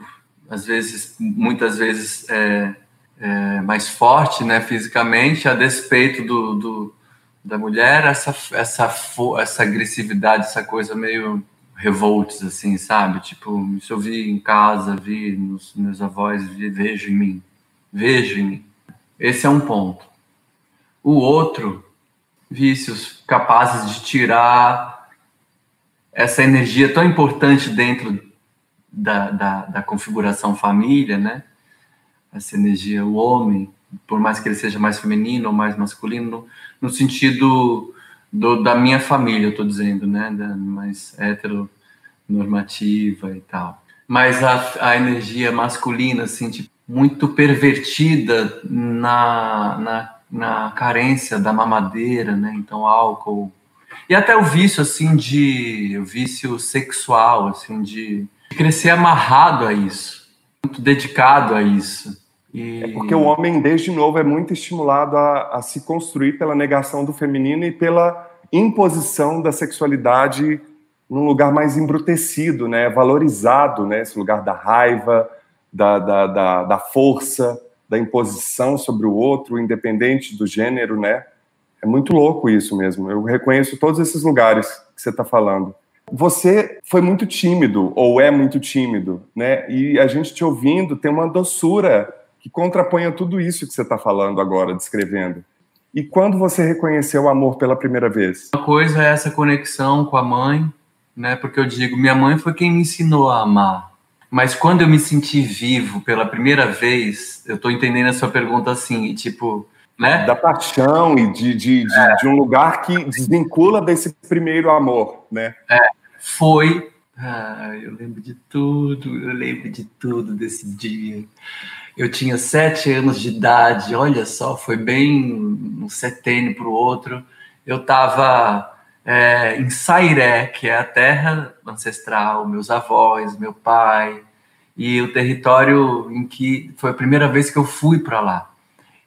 às vezes, muitas vezes é, é, mais forte, né, fisicamente, a despeito do, do da mulher, essa essa essa agressividade, essa coisa meio revoltos, assim, sabe? Tipo, isso eu vi em casa, vi nos meus avós, vi, vejo em mim. Vejo em mim. Esse é um ponto. O outro, vícios capazes de tirar essa energia tão importante dentro da, da, da configuração família, né? Essa energia, o homem, por mais que ele seja mais feminino ou mais masculino, no, sentido do, da minha família, eu estou dizendo, né? Da, mais heteronormativa e tal. Mas a, a energia masculina, assim, tipo, muito pervertida na, na, na carência da mamadeira, né? Então, álcool. E até o vício, assim, de... O vício sexual, assim, de crescer amarrado a isso. Muito dedicado a isso. E... É porque o homem, desde novo, é muito estimulado a, a se construir pela negação do feminino e pela imposição da sexualidade num lugar mais embrutecido, né, valorizado, né, esse lugar da raiva, da, da, da, da, força, da imposição sobre o outro, independente do gênero, né? É muito louco isso mesmo. Eu reconheço todos esses lugares que você está falando. Você foi muito tímido, ou é muito tímido, né? E a gente te ouvindo tem uma doçura que contrapõe a tudo isso que você está falando agora, descrevendo. E quando você reconheceu o amor pela primeira vez? Uma coisa é essa conexão com a mãe, né? Porque eu digo, minha mãe foi quem me ensinou a amar. Mas quando eu me senti vivo pela primeira vez, eu estou entendendo a sua pergunta assim, tipo, né? Da paixão e de, de, de, é. de, um lugar que desvincula desse primeiro amor, né? É, foi. Ah, eu lembro de tudo, eu lembro de tudo desse dia. Eu tinha sete anos de idade, olha só, foi bem um setênio para o outro. Eu estava é, em Sairé, que é a terra ancestral, meus avós, meu pai, e o território em que foi a primeira vez que eu fui para lá.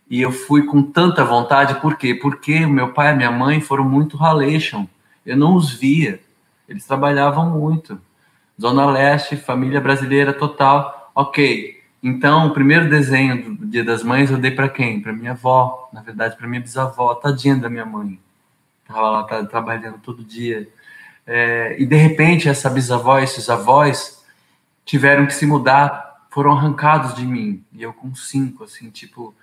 E eu fui com tanta vontade, por quê? Porque meu pai e minha mãe foram muito Halation. Eu não os via. Eles trabalhavam muito. Zona Leste, família brasileira total. Ok, então, o primeiro desenho do Dia das Mães eu dei para quem? Para minha avó, na verdade, para minha bisavó, tadinha da minha mãe. Tava lá tá, trabalhando todo dia. É, e de repente, essa bisavó, esses avós tiveram que se mudar, foram arrancados de mim. E eu com cinco, assim, tipo,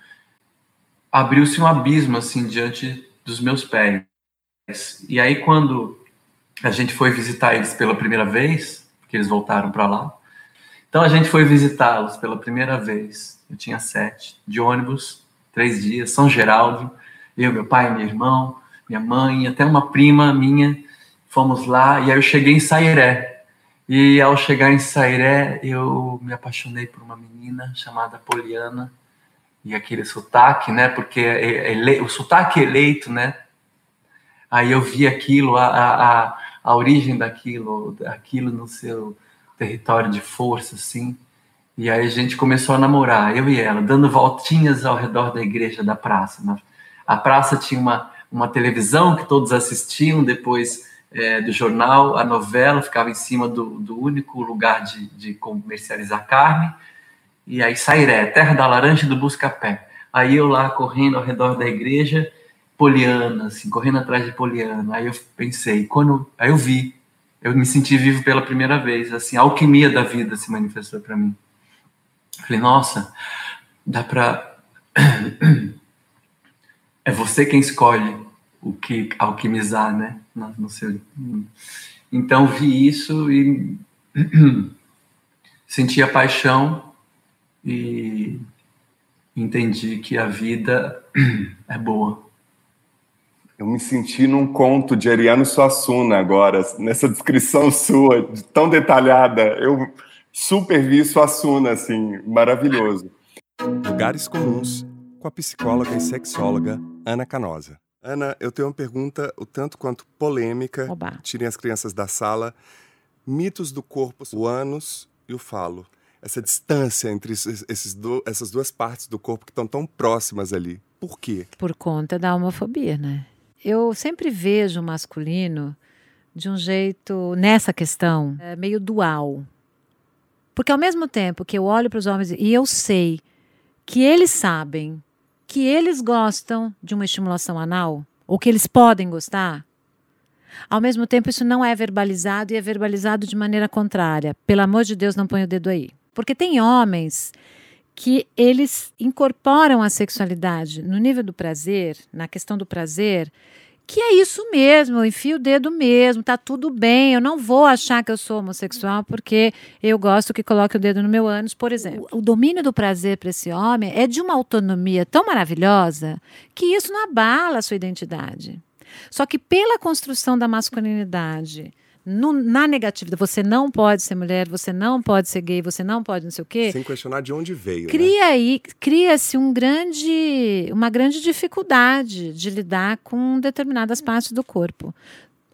abriu-se um abismo assim diante dos meus pés. E aí quando a gente foi visitar eles pela primeira vez, que eles voltaram para lá, então a gente foi visitá-los pela primeira vez. Eu tinha sete, de ônibus, três dias, São Geraldo. Eu, meu pai, meu irmão, minha mãe, até uma prima minha. Fomos lá e aí eu cheguei em Sairé. E ao chegar em Sairé, eu me apaixonei por uma menina chamada Poliana. E aquele sotaque, né? Porque é, é, o sotaque eleito, né? Aí eu vi aquilo, a, a, a origem daquilo, aquilo no seu território de força, assim. E aí a gente começou a namorar, eu e ela, dando voltinhas ao redor da igreja da praça. A praça tinha uma, uma televisão que todos assistiam depois é, do jornal, a novela ficava em cima do, do único lugar de, de comercializar carne. E aí Sairé, terra da laranja e do busca-pé. Aí eu lá correndo ao redor da igreja, Poliana, assim, correndo atrás de Poliana. Aí eu pensei, quando aí eu vi, eu me senti vivo pela primeira vez, assim, a alquimia da vida se manifestou para mim. Falei, nossa, dá para é você quem escolhe o que alquimizar, né? No seu... Então vi isso e senti a paixão e entendi que a vida é boa. Eu me senti num conto de Ariano Suassuna agora, nessa descrição sua, tão detalhada. Eu super vi Suassuna, assim, maravilhoso. Lugares Comuns, com a psicóloga e sexóloga Ana Canosa. Ana, eu tenho uma pergunta o tanto quanto polêmica. Oba. Tirem as crianças da sala. Mitos do corpo, o ânus e o falo essa distância entre esses do, essas duas partes do corpo que estão tão próximas ali. Por quê? Por conta da homofobia, né? Eu sempre vejo o masculino de um jeito, nessa questão, é meio dual. Porque ao mesmo tempo que eu olho para os homens e eu sei que eles sabem que eles gostam de uma estimulação anal, ou que eles podem gostar, ao mesmo tempo isso não é verbalizado e é verbalizado de maneira contrária. Pelo amor de Deus, não põe o dedo aí. Porque tem homens que eles incorporam a sexualidade no nível do prazer, na questão do prazer, que é isso mesmo, eu enfio o dedo mesmo, tá tudo bem, eu não vou achar que eu sou homossexual porque eu gosto que coloque o dedo no meu ânus, por exemplo. O, o domínio do prazer para esse homem é de uma autonomia tão maravilhosa que isso não abala a sua identidade. Só que pela construção da masculinidade, no, na negatividade, você não pode ser mulher, você não pode ser gay, você não pode não sei o quê. Sem questionar de onde veio. Né? Cria né? aí, cria-se um grande, uma grande dificuldade de lidar com determinadas partes do corpo.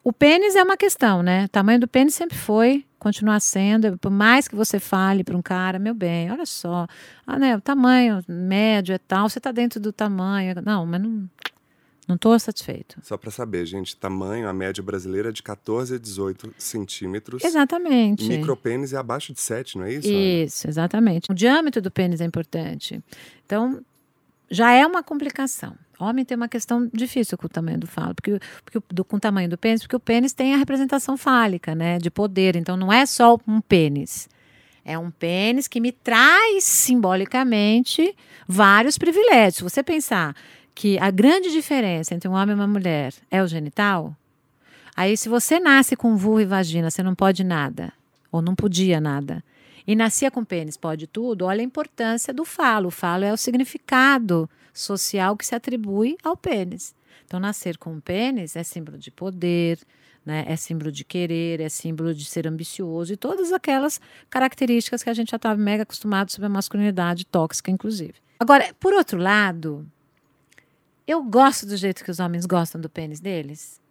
O pênis é uma questão, né? O tamanho do pênis sempre foi, continua sendo. Por mais que você fale para um cara, meu bem, olha só, ah, né, o tamanho médio é tal, você está dentro do tamanho. Não, mas não, não estou satisfeito. Só para saber, gente, tamanho, a média brasileira é de 14 a 18 centímetros. Exatamente. Micropênis é abaixo de 7, não é isso? Isso, exatamente. O diâmetro do pênis é importante. Então, já é uma complicação. Homem tem uma questão difícil com o tamanho do falo, porque, porque do, com o tamanho do pênis, porque o pênis tem a representação fálica, né, de poder. Então, não é só um pênis. É um pênis que me traz simbolicamente vários privilégios. Se você pensar que a grande diferença entre um homem e uma mulher é o genital, aí se você nasce com vulva e vagina, você não pode nada, ou não podia nada, e nascia com pênis, pode tudo, olha a importância do falo. O falo é o significado social que se atribui ao pênis. Então, nascer com pênis é símbolo de poder, né? é símbolo de querer, é símbolo de ser ambicioso e todas aquelas características que a gente já estava mega acostumado sobre a masculinidade tóxica, inclusive. Agora, por outro lado, eu gosto do jeito que os homens gostam do pênis deles.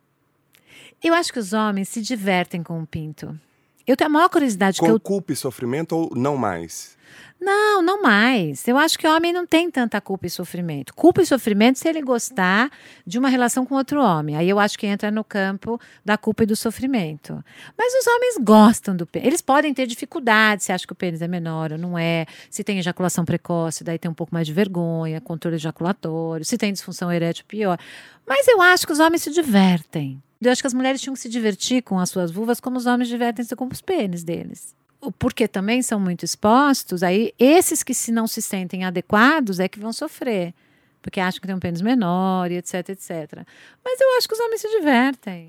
Eu acho que os homens se divertem com o pinto. Eu tenho a maior curiosidade com que eu. culpa e sofrimento ou não mais? Não, não mais. Eu acho que o homem não tem tanta culpa e sofrimento. Culpa e sofrimento se ele gostar de uma relação com outro homem. Aí eu acho que entra no campo da culpa e do sofrimento. Mas os homens gostam do pênis. Eles podem ter dificuldade se acham que o pênis é menor ou não é. Se tem ejaculação precoce, daí tem um pouco mais de vergonha, controle ejaculatório. Se tem disfunção erétil, pior. Mas eu acho que os homens se divertem. Eu acho que as mulheres tinham que se divertir com as suas vulvas como os homens divertem-se com os pênis deles porque também são muito expostos, aí esses que se não se sentem adequados é que vão sofrer. Porque acham que tem um pênis menor e etc, etc. Mas eu acho que os homens se divertem.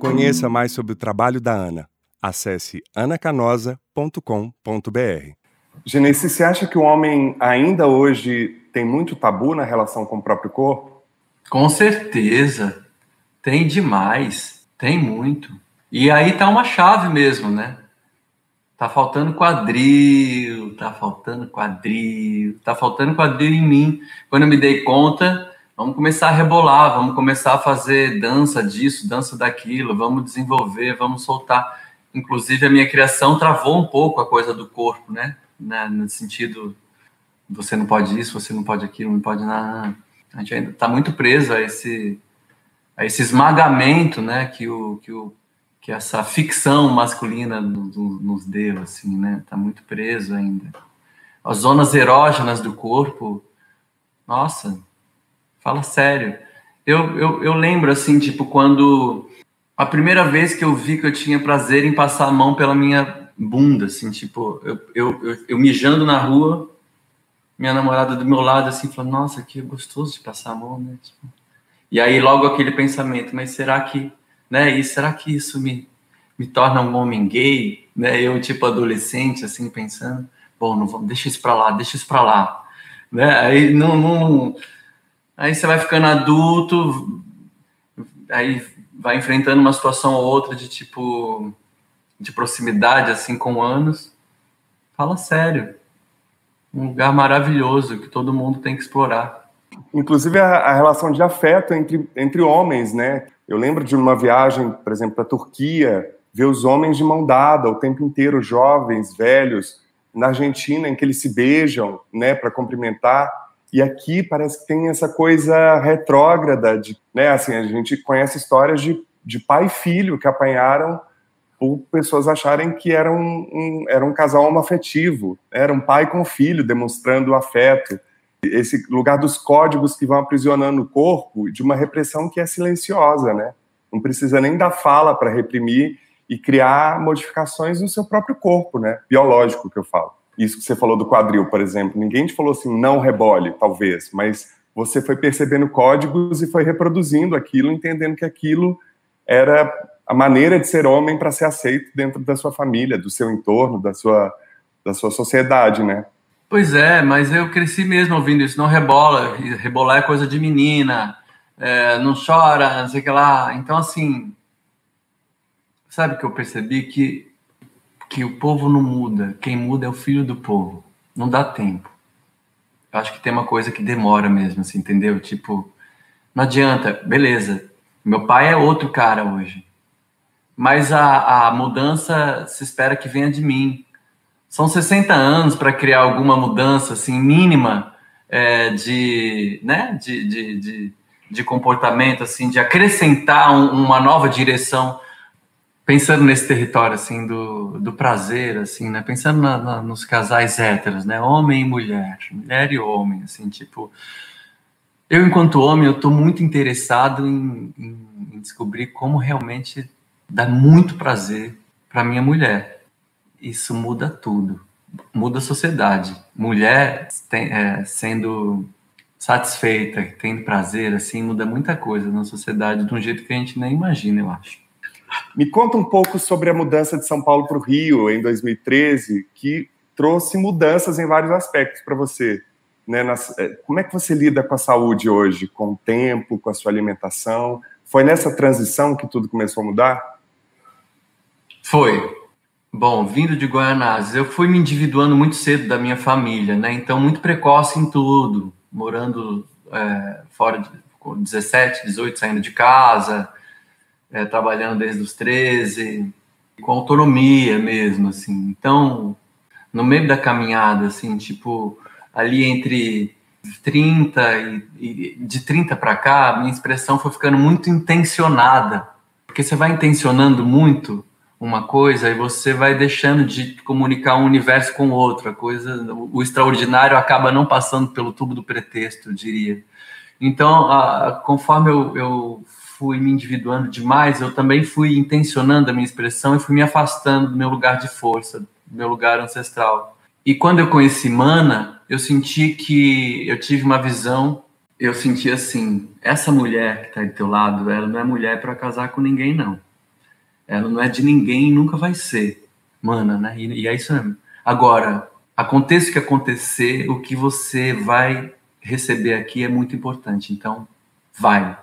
Conheça mais sobre o trabalho da Ana. Acesse anacanosa.com.br. Genesi, você acha que o homem ainda hoje tem muito tabu na relação com o próprio corpo? Com certeza. Tem demais. Tem muito. E aí tá uma chave mesmo, né? Tá faltando quadril, tá faltando quadril, tá faltando quadril em mim. Quando eu me dei conta, vamos começar a rebolar, vamos começar a fazer dança disso, dança daquilo, vamos desenvolver, vamos soltar. inclusive a minha criação travou um pouco a coisa do corpo, né? No sentido, você não pode isso, você não pode aquilo, não pode nada. A gente ainda está muito preso a esse, a esse esmagamento, né? Que o, que o que essa ficção masculina nos deu, assim, né? Tá muito preso ainda. As zonas erógenas do corpo, nossa, fala sério. Eu, eu, eu lembro, assim, tipo, quando a primeira vez que eu vi que eu tinha prazer em passar a mão pela minha bunda, assim, tipo, eu, eu, eu, eu mijando na rua, minha namorada do meu lado, assim, falando, nossa, que gostoso de passar a mão, né? Tipo, e aí logo aquele pensamento, mas será que né? E será que isso me, me torna um homem gay, né? Eu tipo adolescente assim pensando, bom, não vou, deixa isso para lá, deixa isso para lá, né? Aí não, não, aí você vai ficando adulto, aí vai enfrentando uma situação ou outra de tipo de proximidade assim com anos. Fala sério. Um lugar maravilhoso que todo mundo tem que explorar. Inclusive a, a relação de afeto entre, entre homens, né? Eu lembro de uma viagem, por exemplo, para a Turquia, ver os homens de mão dada o tempo inteiro, jovens, velhos, na Argentina, em que eles se beijam, né, para cumprimentar. E aqui parece que tem essa coisa retrógrada, de, né, assim, a gente conhece histórias de, de pai e filho que apanharam por pessoas acharem que era um, um, era um casal homoafetivo, era um pai com filho demonstrando afeto esse lugar dos códigos que vão aprisionando o corpo de uma repressão que é silenciosa, né? Não precisa nem da fala para reprimir e criar modificações no seu próprio corpo, né? Biológico que eu falo. Isso que você falou do quadril, por exemplo, ninguém te falou assim, não rebole, talvez, mas você foi percebendo códigos e foi reproduzindo aquilo, entendendo que aquilo era a maneira de ser homem para ser aceito dentro da sua família, do seu entorno, da sua, da sua sociedade, né? Pois é, mas eu cresci mesmo ouvindo isso. Não rebola, rebolar é coisa de menina, é, não chora, não sei o que lá. Então, assim, sabe que eu percebi que, que o povo não muda. Quem muda é o filho do povo. Não dá tempo. Eu acho que tem uma coisa que demora mesmo, assim, entendeu? Tipo, não adianta, beleza. Meu pai é outro cara hoje. Mas a, a mudança se espera que venha de mim. São 60 anos para criar alguma mudança assim mínima é, de, né, de, de, de, de, comportamento, assim, de acrescentar um, uma nova direção, pensando nesse território assim do, do prazer, assim, né, pensando na, na, nos casais héteros, né, homem e mulher, mulher e homem, assim, tipo, eu enquanto homem eu estou muito interessado em, em, em descobrir como realmente dá muito prazer para minha mulher isso muda tudo. Muda a sociedade. Mulher tem, é, sendo satisfeita, tendo prazer, assim, muda muita coisa na sociedade de um jeito que a gente nem imagina, eu acho. Me conta um pouco sobre a mudança de São Paulo para o Rio em 2013, que trouxe mudanças em vários aspectos para você. Né? Nas, é, como é que você lida com a saúde hoje, com o tempo, com a sua alimentação? Foi nessa transição que tudo começou a mudar? Foi, Bom, vindo de Guaianazes, eu fui me individuando muito cedo da minha família, né? Então, muito precoce em tudo, morando é, fora de com 17, 18, saindo de casa, é, trabalhando desde os 13, com autonomia mesmo, assim. Então, no meio da caminhada, assim, tipo, ali entre 30 e, e de 30 para cá, minha expressão foi ficando muito intencionada, porque você vai intencionando muito uma coisa e você vai deixando de comunicar um universo com outro. A coisa, o extraordinário acaba não passando pelo tubo do pretexto, eu diria. Então, a, conforme eu, eu fui me individuando demais, eu também fui intencionando a minha expressão e fui me afastando do meu lugar de força, do meu lugar ancestral. E quando eu conheci Mana, eu senti que eu tive uma visão, eu senti assim, essa mulher que está do teu lado, ela não é mulher para casar com ninguém, não ela não é de ninguém e nunca vai ser, mana, né? E, e é isso mesmo. Agora, aconteça o que acontecer, o que você vai receber aqui é muito importante. Então, vai.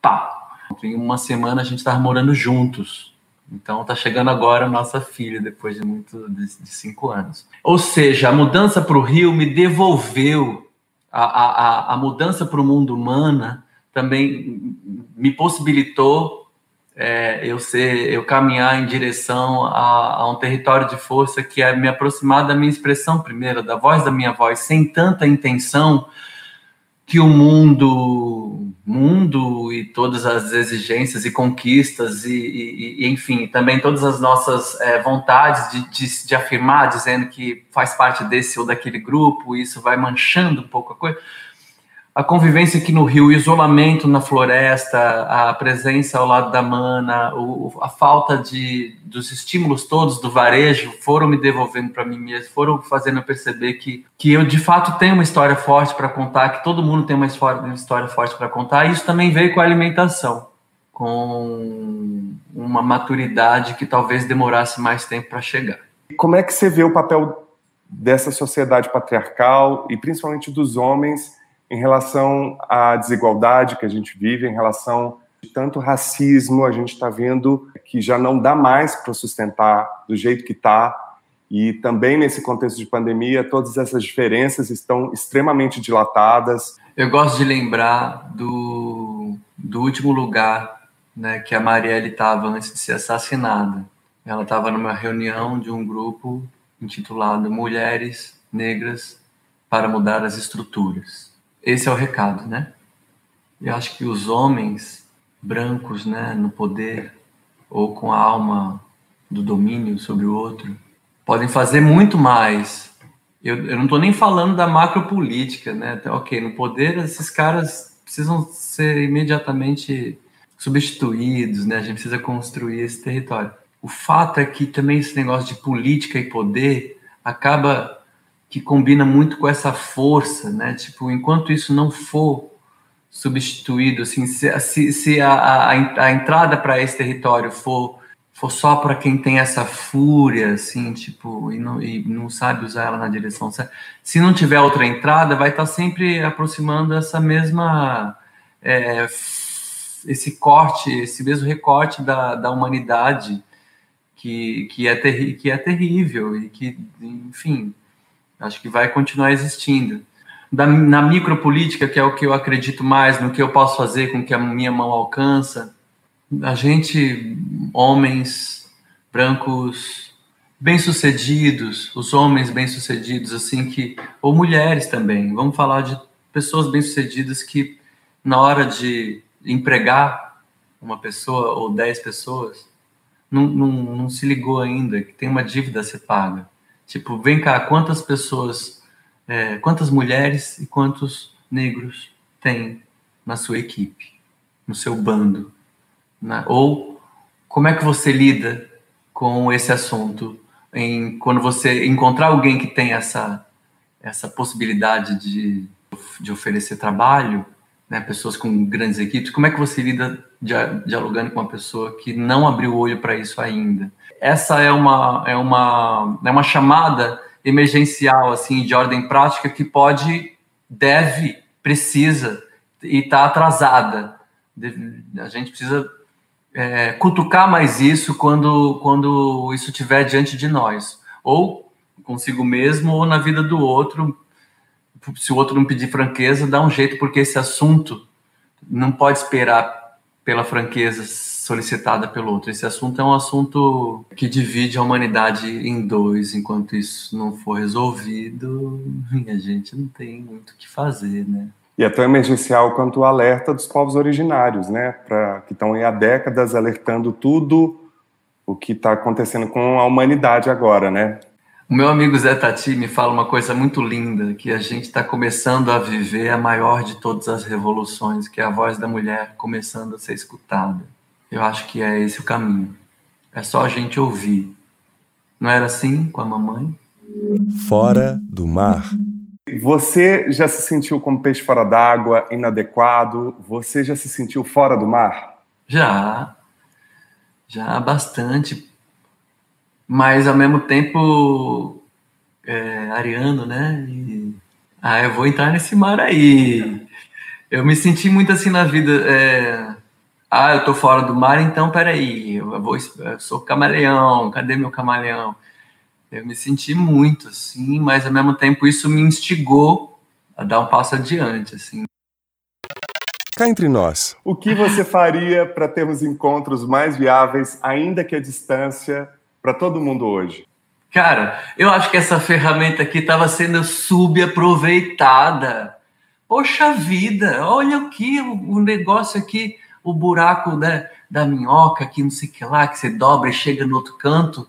Pá! Em uma semana a gente estava morando juntos. Então tá chegando agora a nossa filha, depois de muito de, de cinco anos. Ou seja, a mudança para o Rio me devolveu a, a, a mudança para o mundo humana também me possibilitou é, eu ser, eu caminhar em direção a, a, um território de força que é me aproximar da minha expressão primeira, da voz da minha voz, sem tanta intenção que o mundo, mundo e todas as exigências e conquistas e, e, e enfim, também todas as nossas é, vontades de, de, de afirmar, dizendo que faz parte desse ou daquele grupo, isso vai manchando um pouco a coisa a convivência aqui no Rio, o isolamento na floresta, a presença ao lado da mana, o, a falta de, dos estímulos todos do varejo foram me devolvendo para mim mesmo, foram fazendo eu perceber que, que eu de fato tenho uma história forte para contar, que todo mundo tem uma história, uma história forte para contar, e isso também veio com a alimentação, com uma maturidade que talvez demorasse mais tempo para chegar. Como é que você vê o papel dessa sociedade patriarcal e principalmente dos homens? Em relação à desigualdade que a gente vive, em relação a tanto racismo, a gente está vendo que já não dá mais para sustentar do jeito que está. E também nesse contexto de pandemia, todas essas diferenças estão extremamente dilatadas. Eu gosto de lembrar do, do último lugar né, que a Marielle estava antes de ser assassinada. Ela estava numa reunião de um grupo intitulado Mulheres Negras para Mudar as Estruturas esse é o recado, né? Eu acho que os homens brancos, né, no poder ou com a alma do domínio sobre o outro, podem fazer muito mais. Eu, eu não estou nem falando da macropolítica, né? Ok, no poder esses caras precisam ser imediatamente substituídos, né? A gente precisa construir esse território. O fato é que também esse negócio de política e poder acaba que combina muito com essa força, né? Tipo, enquanto isso não for substituído, assim, se, se, a, a, a entrada para esse território for for só para quem tem essa fúria, assim, tipo, e não, e não sabe usar ela na direção certa. Se não tiver outra entrada, vai estar tá sempre aproximando essa mesma. É, esse corte, esse mesmo recorte da, da humanidade que, que, é que é terrível e que, enfim, Acho que vai continuar existindo. Da, na micropolítica, que é o que eu acredito mais, no que eu posso fazer com que a minha mão alcança, a gente, homens brancos bem-sucedidos, os homens bem-sucedidos, assim que, ou mulheres também, vamos falar de pessoas bem-sucedidas que, na hora de empregar uma pessoa ou dez pessoas, não, não, não se ligou ainda que tem uma dívida a ser paga Tipo, vem cá, quantas pessoas, é, quantas mulheres e quantos negros tem na sua equipe, no seu bando? Né? Ou como é que você lida com esse assunto em quando você encontrar alguém que tem essa essa possibilidade de, de oferecer trabalho, né, pessoas com grandes equipes, como é que você lida dialogando com uma pessoa que não abriu o olho para isso ainda? Essa é uma, é uma, é uma chamada emergencial, assim, de ordem prática que pode, deve, precisa e está atrasada. A gente precisa é, cutucar mais isso quando, quando isso estiver diante de nós, ou consigo mesmo, ou na vida do outro. Se o outro não pedir franqueza, dá um jeito, porque esse assunto não pode esperar pela franqueza solicitada pelo outro. Esse assunto é um assunto que divide a humanidade em dois. Enquanto isso não for resolvido, a gente não tem muito o que fazer, né? E é tão emergencial quanto o alerta dos povos originários, né? Pra, que estão há décadas alertando tudo o que está acontecendo com a humanidade agora, né? O meu amigo Zé Tati me fala uma coisa muito linda, que a gente está começando a viver a maior de todas as revoluções, que é a voz da mulher começando a ser escutada. Eu acho que é esse o caminho. É só a gente ouvir. Não era assim com a mamãe? Fora do mar. Você já se sentiu como peixe fora d'água, inadequado? Você já se sentiu fora do mar? Já. Já bastante. Mas ao mesmo tempo, é, ariano, né? E, ah, eu vou entrar nesse mar aí. Eu me senti muito assim na vida. É, ah, eu tô fora do mar, então peraí, eu, vou, eu sou camaleão, cadê meu camaleão? Eu me senti muito assim, mas ao mesmo tempo isso me instigou a dar um passo adiante, assim. Cá entre nós. O que você faria para termos encontros mais viáveis, ainda que a distância, para todo mundo hoje? Cara, eu acho que essa ferramenta aqui estava sendo subaproveitada. Poxa vida, olha aqui o, o negócio aqui, o buraco né, da minhoca, que não sei o que lá, que você dobra e chega no outro canto.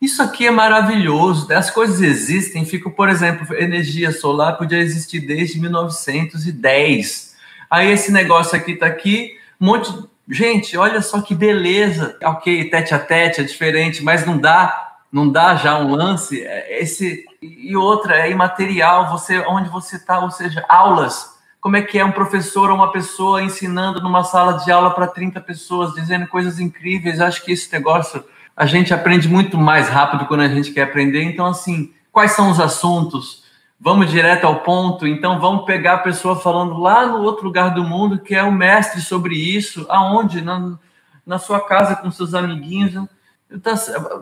Isso aqui é maravilhoso. As coisas existem. Fico, por exemplo, energia solar podia existir desde 1910. Aí esse negócio aqui está aqui, um monte. Gente, olha só que beleza. Ok, tete a tete é diferente, mas não dá, não dá já um lance. É, esse e outra é imaterial. Você, onde você está, ou seja, aulas. Como é que é um professor ou uma pessoa ensinando numa sala de aula para 30 pessoas, dizendo coisas incríveis? Acho que esse negócio a gente aprende muito mais rápido quando a gente quer aprender. Então, assim, quais são os assuntos? Vamos direto ao ponto. Então, vamos pegar a pessoa falando lá no outro lugar do mundo, que é o mestre sobre isso. Aonde? Na, na sua casa, com seus amiguinhos.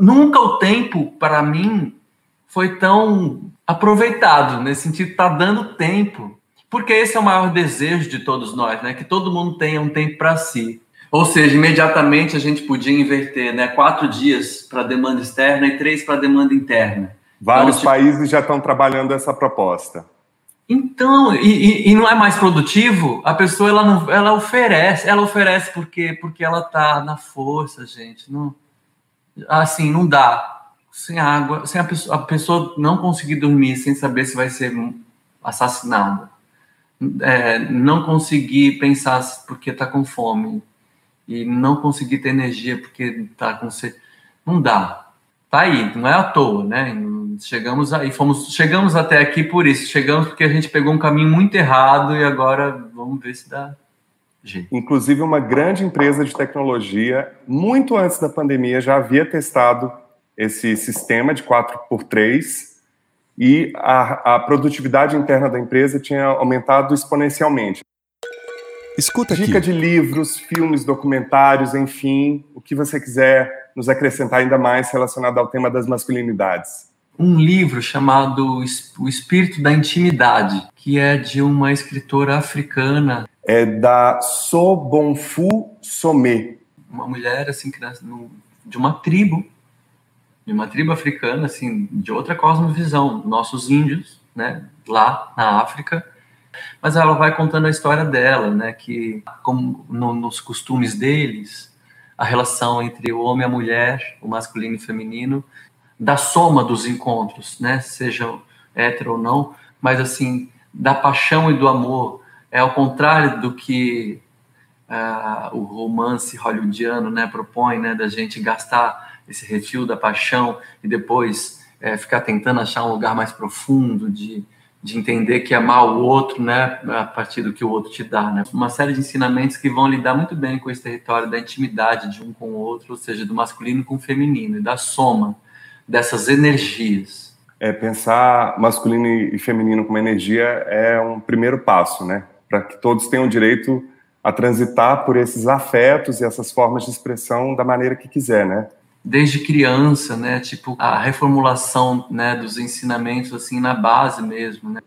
Nunca o tempo, para mim, foi tão aproveitado, nesse sentido, está dando tempo. Porque esse é o maior desejo de todos nós, né? Que todo mundo tenha um tempo para si. Ou seja, imediatamente a gente podia inverter, né? Quatro dias para demanda externa e três para demanda interna. Vários então, tipo... países já estão trabalhando essa proposta. Então, e, e, não é mais produtivo? A pessoa ela não, ela oferece, ela oferece porque porque ela tá na força, gente. Não, assim, não dá. Sem água, sem a pessoa, a pessoa não conseguir dormir sem saber se vai ser assassinada. É, não conseguir pensar porque está com fome e não conseguir ter energia porque tá com sede. Não dá. Tá aí, não é à toa, né? Chegamos aí, fomos, chegamos até aqui por isso. Chegamos porque a gente pegou um caminho muito errado e agora vamos ver se dá jeito. Inclusive, uma grande empresa de tecnologia, muito antes da pandemia, já havia testado esse sistema de 4x3 e a, a produtividade interna da empresa tinha aumentado exponencialmente. Escuta aqui. Dica de livros, filmes, documentários, enfim, o que você quiser nos acrescentar ainda mais relacionado ao tema das masculinidades. Um livro chamado O Espírito da Intimidade, que é de uma escritora africana. É da Sobonfu Somé. Uma mulher, assim, que de uma tribo, de uma tribo africana, assim, de outra cosmovisão, nossos índios, né, lá na África, mas ela vai contando a história dela, né? Que como no, nos costumes deles, a relação entre o homem e a mulher, o masculino e o feminino, da soma dos encontros, né? Sejam hétero ou não, mas assim da paixão e do amor é ao contrário do que uh, o romance hollywoodiano, né? Propõe, né? Da gente gastar esse refil da paixão e depois é, ficar tentando achar um lugar mais profundo de de entender que amar o outro, né, a partir do que o outro te dá, né? Uma série de ensinamentos que vão lidar muito bem com esse território da intimidade de um com o outro, ou seja, do masculino com o feminino e da soma dessas energias. É pensar masculino e feminino como energia é um primeiro passo, né, para que todos tenham direito a transitar por esses afetos e essas formas de expressão da maneira que quiser, né? Desde criança, né? Tipo, a reformulação, né, dos ensinamentos assim na base mesmo, né?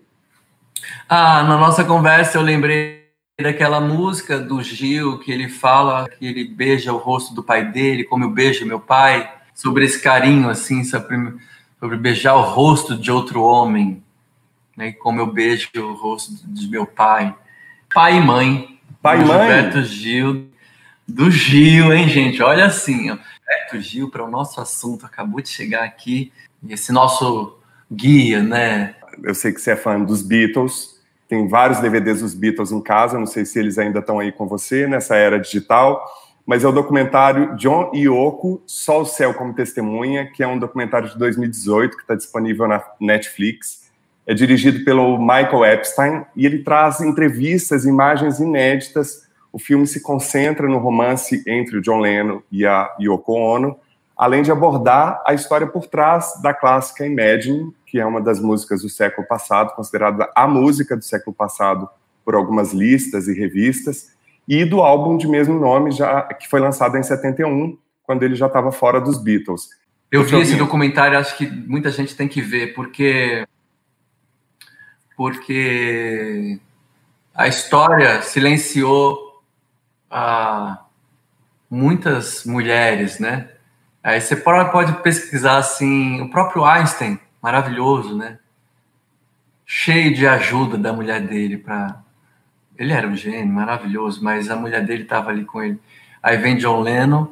Ah, na nossa conversa eu lembrei daquela música do Gil que ele fala que ele beija o rosto do pai dele, como eu beijo meu pai, sobre esse carinho assim, sobre, sobre beijar o rosto de outro homem, né? Como eu beijo o rosto de meu pai. Pai e mãe. Pai e mãe. Gilberto Gil do Gil, hein, gente? Olha assim, ó. Beto Gil para o nosso assunto acabou de chegar aqui, esse nosso guia, né? Eu sei que você é fã dos Beatles, tem vários DVDs dos Beatles em casa, não sei se eles ainda estão aí com você nessa era digital, mas é o documentário John Yoko, Só o Céu como Testemunha, que é um documentário de 2018 que está disponível na Netflix. É dirigido pelo Michael Epstein e ele traz entrevistas, imagens inéditas o filme se concentra no romance entre o John Lennon e a Yoko Ono, além de abordar a história por trás da clássica Imagine, que é uma das músicas do século passado, considerada a música do século passado por algumas listas e revistas, e do álbum de mesmo nome, já que foi lançado em 71, quando ele já estava fora dos Beatles. Eu vi esse documentário, acho que muita gente tem que ver, porque porque a história silenciou ah, muitas mulheres, né? Aí você pode pesquisar assim, o próprio Einstein, maravilhoso, né? Cheio de ajuda da mulher dele para ele era um gênio maravilhoso, mas a mulher dele estava ali com ele. Aí vem John Lennon,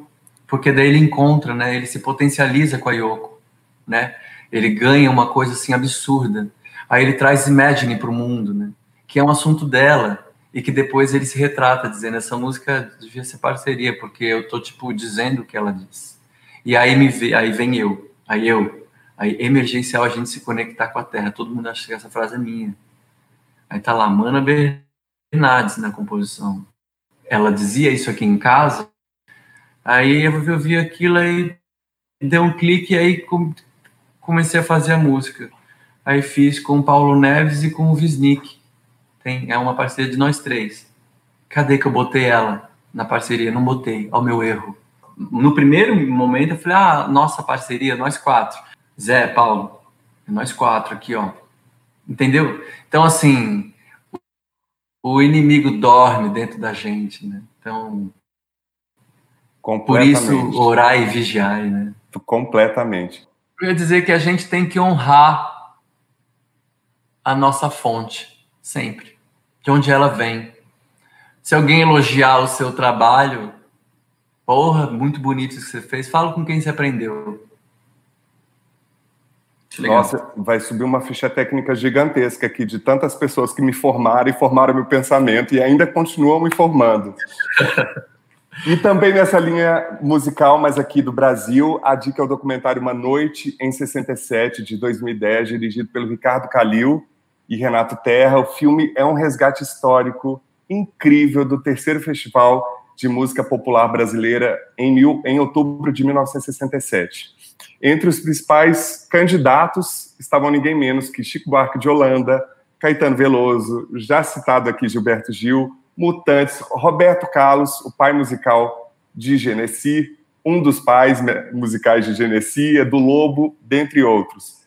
porque daí ele encontra, né? Ele se potencializa com a Yoko, né? Ele ganha uma coisa assim absurda. Aí ele traz Imagine para o mundo, né? Que é um assunto dela e que depois ele se retrata dizendo essa música devia ser parceria porque eu tô tipo dizendo o que ela diz. E aí me vê, aí vem eu, aí eu, aí emergencial a gente se conectar com a Terra. Todo mundo acha que essa frase é minha. Aí tá lá, Mana Bernardes na composição. Ela dizia isso aqui em casa. Aí eu vi aquilo aí deu um clique e aí comecei a fazer a música. Aí fiz com o Paulo Neves e com o Visnik. Tem, é uma parceria de nós três. Cadê que eu botei ela na parceria? Não botei, ao meu erro. No primeiro momento eu falei, ah, nossa parceria, nós quatro. Zé, Paulo, é nós quatro aqui, ó. Entendeu? Então, assim, o inimigo dorme dentro da gente, né? Então, por isso, orar e vigiar, né? Completamente. Eu ia dizer que a gente tem que honrar a nossa fonte, sempre, de onde ela vem. Se alguém elogiar o seu trabalho, porra, muito bonito isso que você fez, fala com quem você aprendeu. Nossa, vai subir uma ficha técnica gigantesca aqui de tantas pessoas que me formaram e formaram meu pensamento e ainda continuam me formando. E também nessa linha musical, mas aqui do Brasil, a dica é o documentário Uma Noite em 67, de 2010, dirigido pelo Ricardo Calil e Renato Terra. O filme é um resgate histórico incrível do terceiro Festival de Música Popular Brasileira em, mil, em outubro de 1967. Entre os principais candidatos estavam ninguém menos que Chico Buarque de Holanda, Caetano Veloso, já citado aqui Gilberto Gil, Mutantes, Roberto Carlos, o pai musical de Genesi, um dos pais musicais de Genesi, é do Lobo, dentre outros.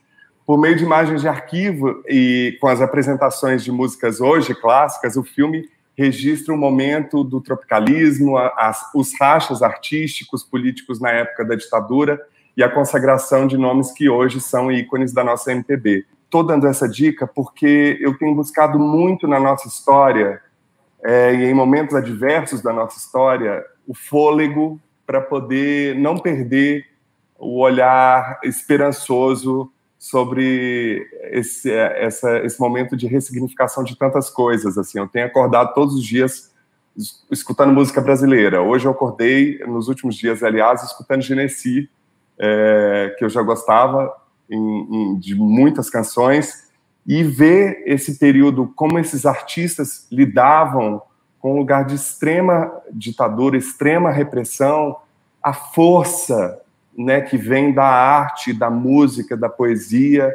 Por meio de imagens de arquivo e com as apresentações de músicas hoje clássicas, o filme registra o momento do tropicalismo, as, os rachas artísticos, políticos na época da ditadura e a consagração de nomes que hoje são ícones da nossa MPB. Estou dando essa dica porque eu tenho buscado muito na nossa história é, e em momentos adversos da nossa história, o fôlego para poder não perder o olhar esperançoso sobre esse, essa, esse momento de ressignificação de tantas coisas. Assim, eu tenho acordado todos os dias escutando música brasileira. Hoje eu acordei, nos últimos dias, aliás, escutando Genesi, é, que eu já gostava em, em, de muitas canções, e ver esse período, como esses artistas lidavam com um lugar de extrema ditadura, extrema repressão, a força né, que vem da arte, da música, da poesia,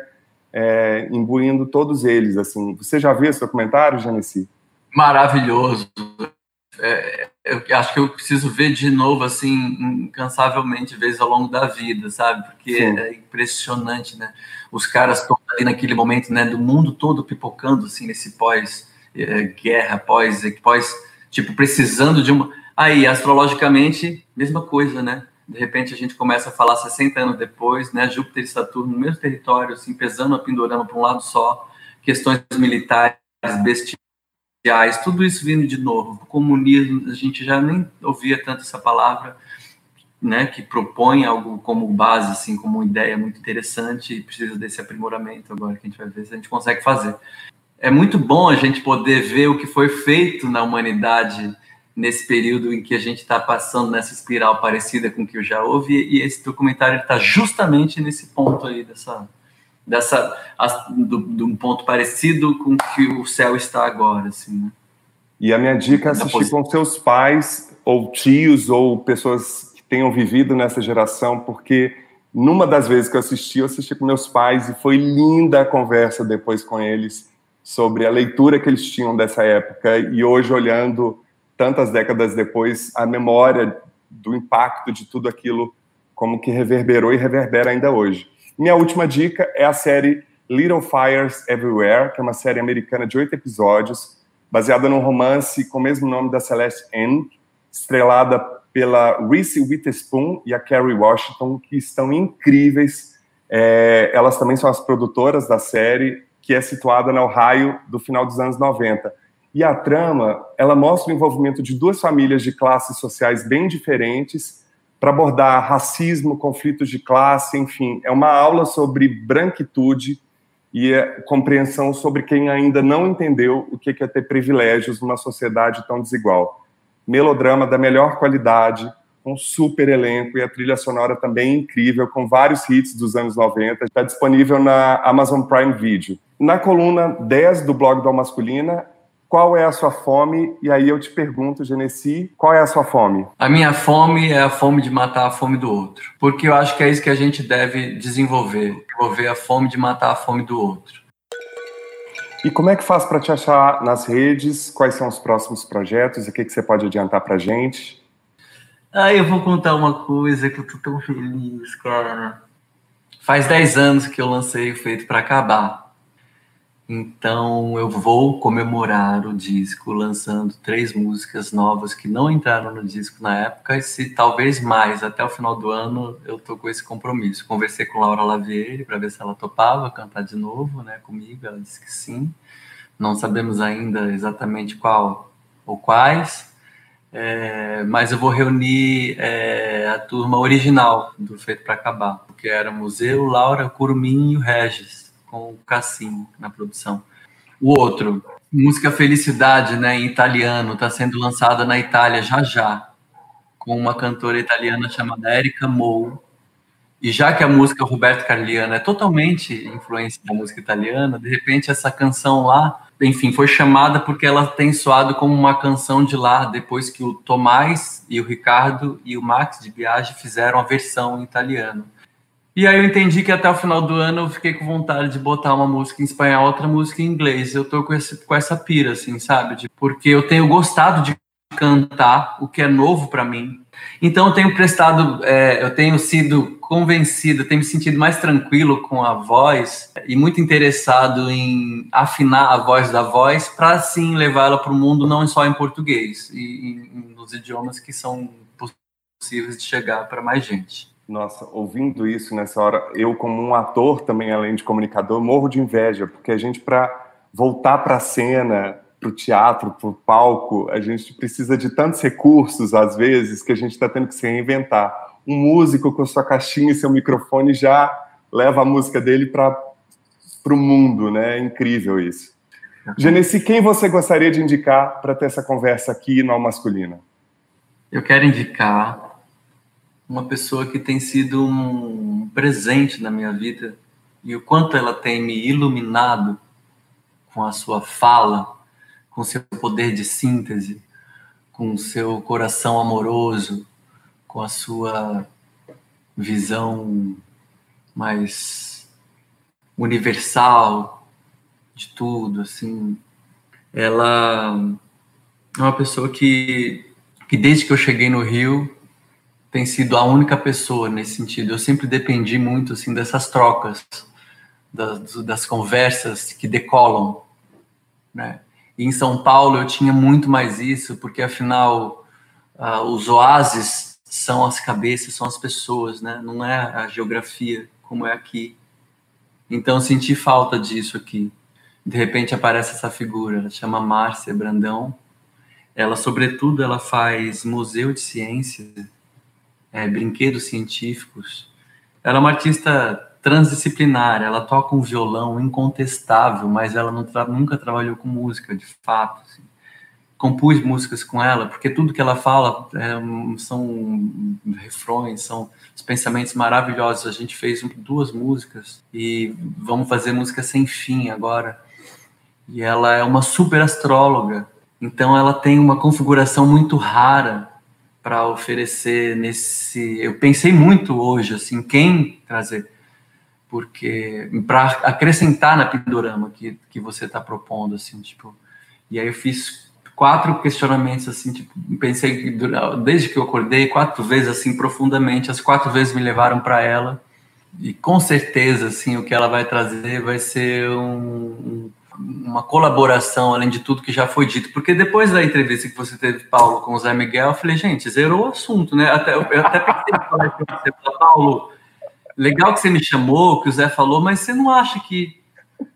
é, imbuindo todos eles. Assim, você já viu esse documentário, Janice? Maravilhoso. É, eu acho que eu preciso ver de novo, assim, incansavelmente, vezes ao longo da vida, sabe? Porque Sim. é impressionante, né? Os caras estão ali naquele momento, né, do mundo todo pipocando, assim, nesse pós-guerra, eh, pós, pós, tipo, precisando de uma... Aí, astrologicamente, mesma coisa, né? De repente a gente começa a falar 60 anos depois, né? Júpiter e Saturno no mesmo território, assim, pesando a pendurama para um lado só, questões militares, bestiais, tudo isso vindo de novo. O comunismo, a gente já nem ouvia tanto essa palavra, né, que propõe algo como base, assim, como ideia muito interessante e precisa desse aprimoramento agora que a gente vai ver se a gente consegue fazer. É muito bom a gente poder ver o que foi feito na humanidade nesse período em que a gente está passando nessa espiral parecida com o que eu já ouvi, e esse documentário está justamente nesse ponto aí dessa dessa de um ponto parecido com o que o céu está agora, assim, né? E a minha dica é assistir com seus pais ou tios ou pessoas que tenham vivido nessa geração, porque numa das vezes que eu assisti, eu assisti com meus pais e foi linda a conversa depois com eles sobre a leitura que eles tinham dessa época e hoje olhando tantas décadas depois a memória do impacto de tudo aquilo como que reverberou e reverbera ainda hoje. Minha última dica é a série Little Fires Everywhere, que é uma série americana de oito episódios, baseada num romance com o mesmo nome da Celeste N, estrelada pela Reese Witherspoon e a Kerry Washington, que estão incríveis. É, elas também são as produtoras da série, que é situada no Ohio do final dos anos 90. E a trama, ela mostra o envolvimento de duas famílias de classes sociais bem diferentes para abordar racismo, conflitos de classe, enfim, é uma aula sobre branquitude e compreensão sobre quem ainda não entendeu o que é ter privilégios numa sociedade tão desigual melodrama da melhor qualidade, com super elenco e a trilha sonora também incrível, com vários hits dos anos 90. Está disponível na Amazon Prime Video. Na coluna 10 do blog da Masculina, qual é a sua fome? E aí eu te pergunto, Genesi, qual é a sua fome? A minha fome é a fome de matar a fome do outro. Porque eu acho que é isso que a gente deve desenvolver. Desenvolver a fome de matar a fome do outro. E como é que faz para te achar nas redes? Quais são os próximos projetos? E o que, que você pode adiantar para gente? Ah, eu vou contar uma coisa que eu tô tão feliz, cara. Faz 10 anos que eu lancei o Feito para Acabar. Então eu vou comemorar o disco lançando três músicas novas que não entraram no disco na época, e se talvez mais até o final do ano eu tô com esse compromisso. Conversei com Laura Lavieri para ver se ela topava cantar de novo, né, comigo. Ela disse que sim. Não sabemos ainda exatamente qual ou quais, é, mas eu vou reunir é, a turma original do Feito para Acabar, porque era Museu, Laura, Curumim e o Regis com o Cassim na produção. O outro, música Felicidade, né, em italiano, está sendo lançada na Itália já já, com uma cantora italiana chamada Erika Mou. E já que a música Roberto Carliano é totalmente influência da música italiana, de repente essa canção lá, enfim, foi chamada porque ela tem soado como uma canção de lá, depois que o Tomás e o Ricardo e o Max de Biagi fizeram a versão em italiano. E aí eu entendi que até o final do ano eu fiquei com vontade de botar uma música em espanhol, outra música em inglês. Eu tô com, esse, com essa pira, assim, sabe? De, porque eu tenho gostado de cantar o que é novo para mim. Então eu tenho prestado, é, eu tenho sido convencido, tenho me sentido mais tranquilo com a voz e muito interessado em afinar a voz da voz para sim levá-la para o mundo não só em português e, e nos idiomas que são possíveis de chegar para mais gente. Nossa, ouvindo isso nessa hora, eu como um ator também, além de comunicador, morro de inveja, porque a gente, para voltar para a cena, para o teatro, para o palco, a gente precisa de tantos recursos, às vezes, que a gente está tendo que se reinventar. Um músico com sua caixinha e seu microfone já leva a música dele para o mundo, né? É incrível isso. Genesi, quem você gostaria de indicar para ter essa conversa aqui no Masculina? Eu quero indicar uma pessoa que tem sido um presente na minha vida e o quanto ela tem me iluminado com a sua fala, com seu poder de síntese, com seu coração amoroso, com a sua visão mais universal de tudo, assim. Ela é uma pessoa que, que desde que eu cheguei no Rio, tem sido a única pessoa nesse sentido. Eu sempre dependi muito assim dessas trocas, das, das conversas que decolam, né? E em São Paulo eu tinha muito mais isso, porque afinal uh, os oásis são as cabeças, são as pessoas, né? Não é a geografia como é aqui. Então senti falta disso aqui. De repente aparece essa figura, ela chama Márcia Brandão. Ela, sobretudo, ela faz museu de ciência é, brinquedos científicos. Ela é uma artista transdisciplinar, ela toca um violão incontestável, mas ela tra nunca trabalhou com música, de fato. Assim. Compus músicas com ela, porque tudo que ela fala é, são refrões, são os pensamentos maravilhosos. A gente fez duas músicas e vamos fazer música sem fim agora. E ela é uma super astróloga, então ela tem uma configuração muito rara para oferecer nesse. Eu pensei muito hoje, assim, quem trazer, porque para acrescentar na Pindorama que, que você está propondo, assim, tipo. E aí eu fiz quatro questionamentos, assim, tipo, pensei desde que eu acordei quatro vezes, assim, profundamente. As quatro vezes me levaram para ela e com certeza, assim, o que ela vai trazer vai ser um, uma colaboração além de tudo que já foi dito, porque depois da entrevista que você teve, Paulo, com o Zé Miguel, eu falei, gente, zerou o assunto, né? Até, eu até pensei em falar para você, Paulo, legal que você me chamou, que o Zé falou, mas você não acha que.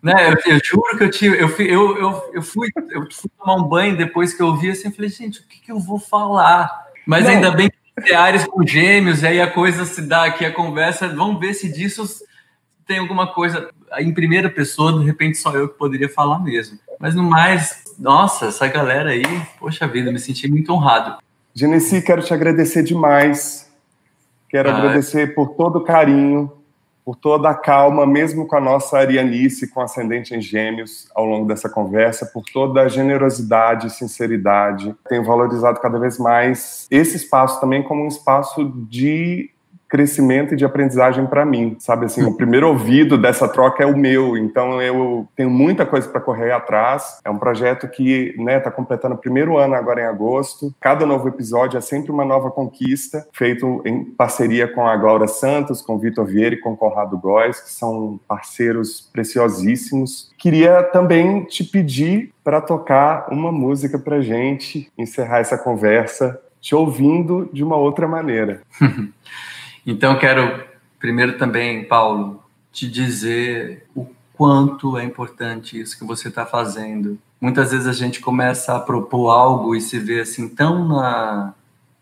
Né, eu, eu juro que eu tive. Eu, eu, eu, eu, fui, eu fui tomar um banho depois que eu vi assim, eu falei, gente, o que, que eu vou falar? Mas não. ainda bem que tem áreas com gêmeos, e aí a coisa se dá aqui, a conversa, vamos ver se disso tem alguma coisa em primeira pessoa, de repente só eu que poderia falar mesmo. Mas no mais, nossa, essa galera aí, poxa vida, me senti muito honrado. Genesi, quero te agradecer demais. Quero ah, agradecer por todo o carinho, por toda a calma, mesmo com a nossa Arianice, com ascendente em gêmeos, ao longo dessa conversa, por toda a generosidade e sinceridade. Tenho valorizado cada vez mais esse espaço também como um espaço de crescimento e de aprendizagem para mim, sabe assim, o primeiro ouvido dessa troca é o meu, então eu tenho muita coisa para correr atrás. É um projeto que, né, está completando o primeiro ano agora em agosto. Cada novo episódio é sempre uma nova conquista, feito em parceria com a Glória Santos, com o Vitor Vieira e com o Conrado Góes, que são parceiros preciosíssimos. Queria também te pedir para tocar uma música para gente encerrar essa conversa, te ouvindo de uma outra maneira. Então, quero primeiro também, Paulo, te dizer o quanto é importante isso que você está fazendo. Muitas vezes a gente começa a propor algo e se vê assim tão na,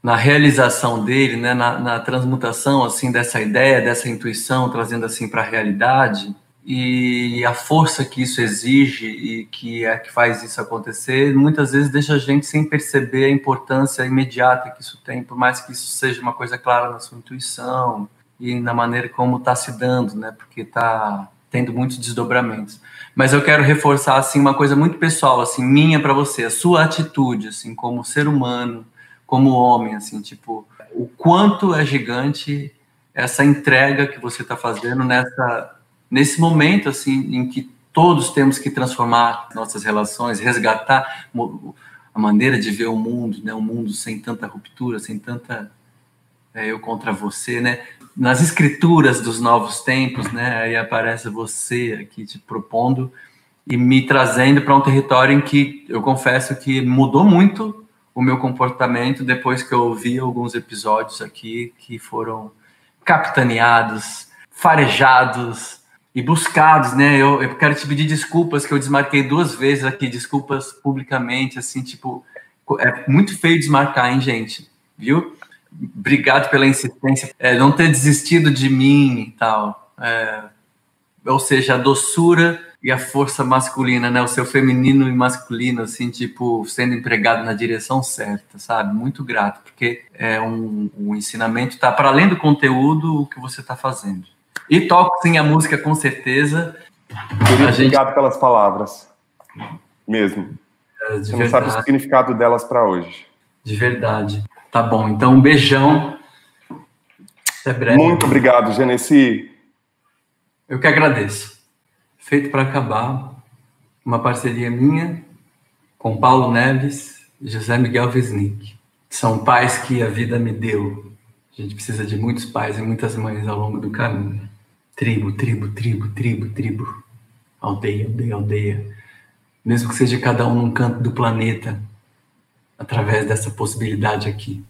na realização dele, né, na, na transmutação assim dessa ideia, dessa intuição, trazendo assim para a realidade e a força que isso exige e que é que faz isso acontecer, muitas vezes deixa a gente sem perceber a importância imediata que isso tem, por mais que isso seja uma coisa clara na sua intuição e na maneira como está se dando, né? Porque está tendo muitos desdobramentos. Mas eu quero reforçar assim uma coisa muito pessoal, assim, minha para você, a sua atitude, assim, como ser humano, como homem, assim, tipo, o quanto é gigante essa entrega que você está fazendo nessa nesse momento assim em que todos temos que transformar nossas relações, resgatar a maneira de ver o mundo, né? Um mundo sem tanta ruptura, sem tanta é, eu contra você, né? Nas escrituras dos novos tempos, né? Aí aparece você aqui te propondo e me trazendo para um território em que eu confesso que mudou muito o meu comportamento depois que eu ouvi alguns episódios aqui que foram capitaneados, farejados, e buscados, né? Eu, eu quero te pedir desculpas que eu desmarquei duas vezes aqui, desculpas publicamente, assim, tipo, é muito feio desmarcar, hein, gente? Viu? Obrigado pela insistência, é, não ter desistido de mim e tal. É, ou seja, a doçura e a força masculina, né? O seu feminino e masculino, assim, tipo, sendo empregado na direção certa, sabe? Muito grato, porque é um, um ensinamento está para além do conteúdo o que você está fazendo. E toco sim a música com certeza. Querido, gente... Obrigado pelas palavras. Mesmo. É, Você verdade. não sabe o significado delas para hoje. De verdade. Tá bom. Então, um beijão. Até breve. Muito obrigado, Genesi. Eu que agradeço. Feito para acabar, uma parceria minha com Paulo Neves e José Miguel Wisnik. São pais que a vida me deu. A gente precisa de muitos pais e muitas mães ao longo do caminho. Tribo, tribo, tribo, tribo, tribo. Aldeia, aldeia, aldeia. Mesmo que seja cada um num canto do planeta, através dessa possibilidade aqui.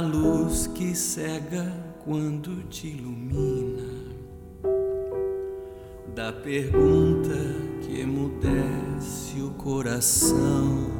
Da luz que cega quando te ilumina, da pergunta que emudece o coração.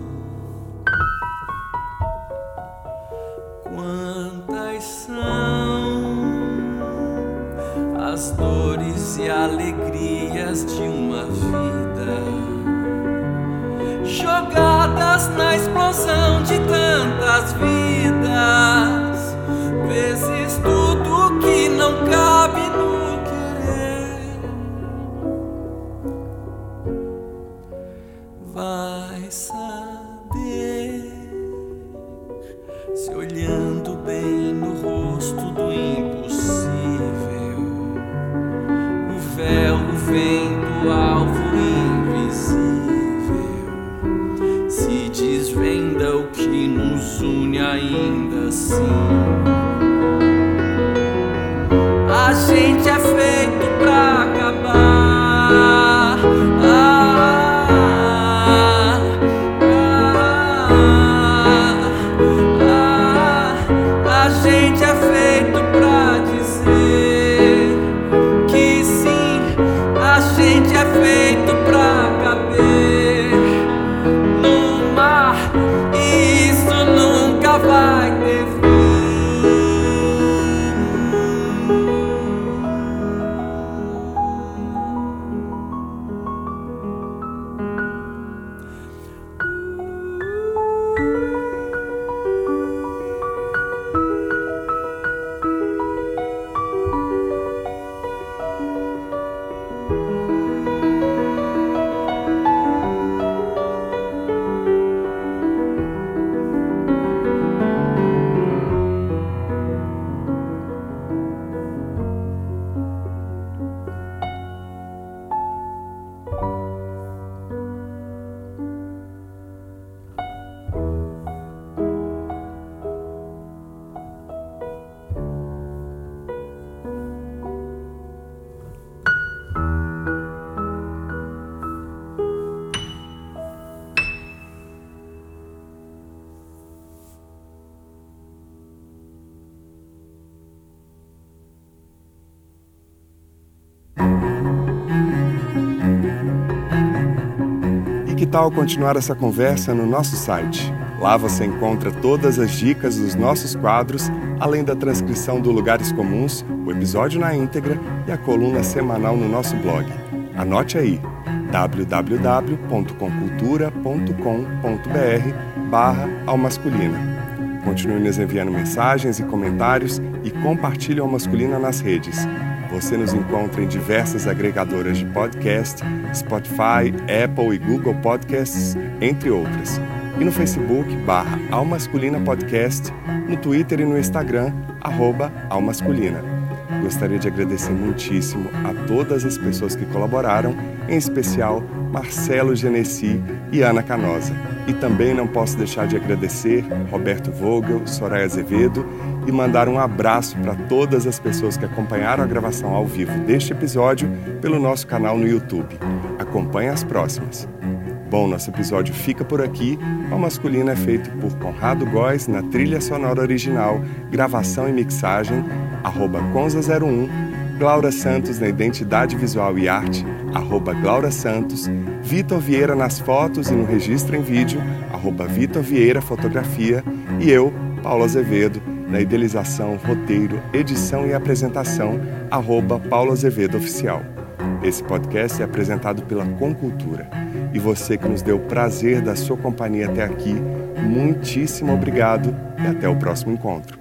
Tal continuar essa conversa no nosso site? Lá você encontra todas as dicas dos nossos quadros, além da transcrição do Lugares Comuns, o episódio na íntegra e a coluna semanal no nosso blog. Anote aí www.comcultura.com.br barra Almasculina. Continue nos enviando mensagens e comentários e compartilhe a Almasculina nas redes. Você nos encontra em diversas agregadoras de podcast, Spotify, Apple e Google Podcasts, entre outras. E no Facebook, barra Almasculina Podcast, no Twitter e no Instagram, arroba Almasculina. Gostaria de agradecer muitíssimo a todas as pessoas que colaboraram, em especial Marcelo Genesi e Ana Canosa. E também não posso deixar de agradecer Roberto Vogel, Soraya Azevedo e mandar um abraço para todas as pessoas que acompanharam a gravação ao vivo deste episódio pelo nosso canal no YouTube. Acompanhe as próximas. Bom, nosso episódio fica por aqui. O Masculino é feito por Conrado Góes na trilha sonora original, gravação e mixagem, arroba Conza01, Glaura Santos na identidade visual e arte, arroba Glaura Santos, Vitor Vieira nas fotos e no registro em vídeo, arroba Vitor Vieira Fotografia, e eu, Paulo Azevedo, na idealização, roteiro, edição e apresentação, arroba Paulo Azevedo Oficial. Esse podcast é apresentado pela Concultura. E você que nos deu o prazer da sua companhia até aqui, muitíssimo obrigado e até o próximo encontro.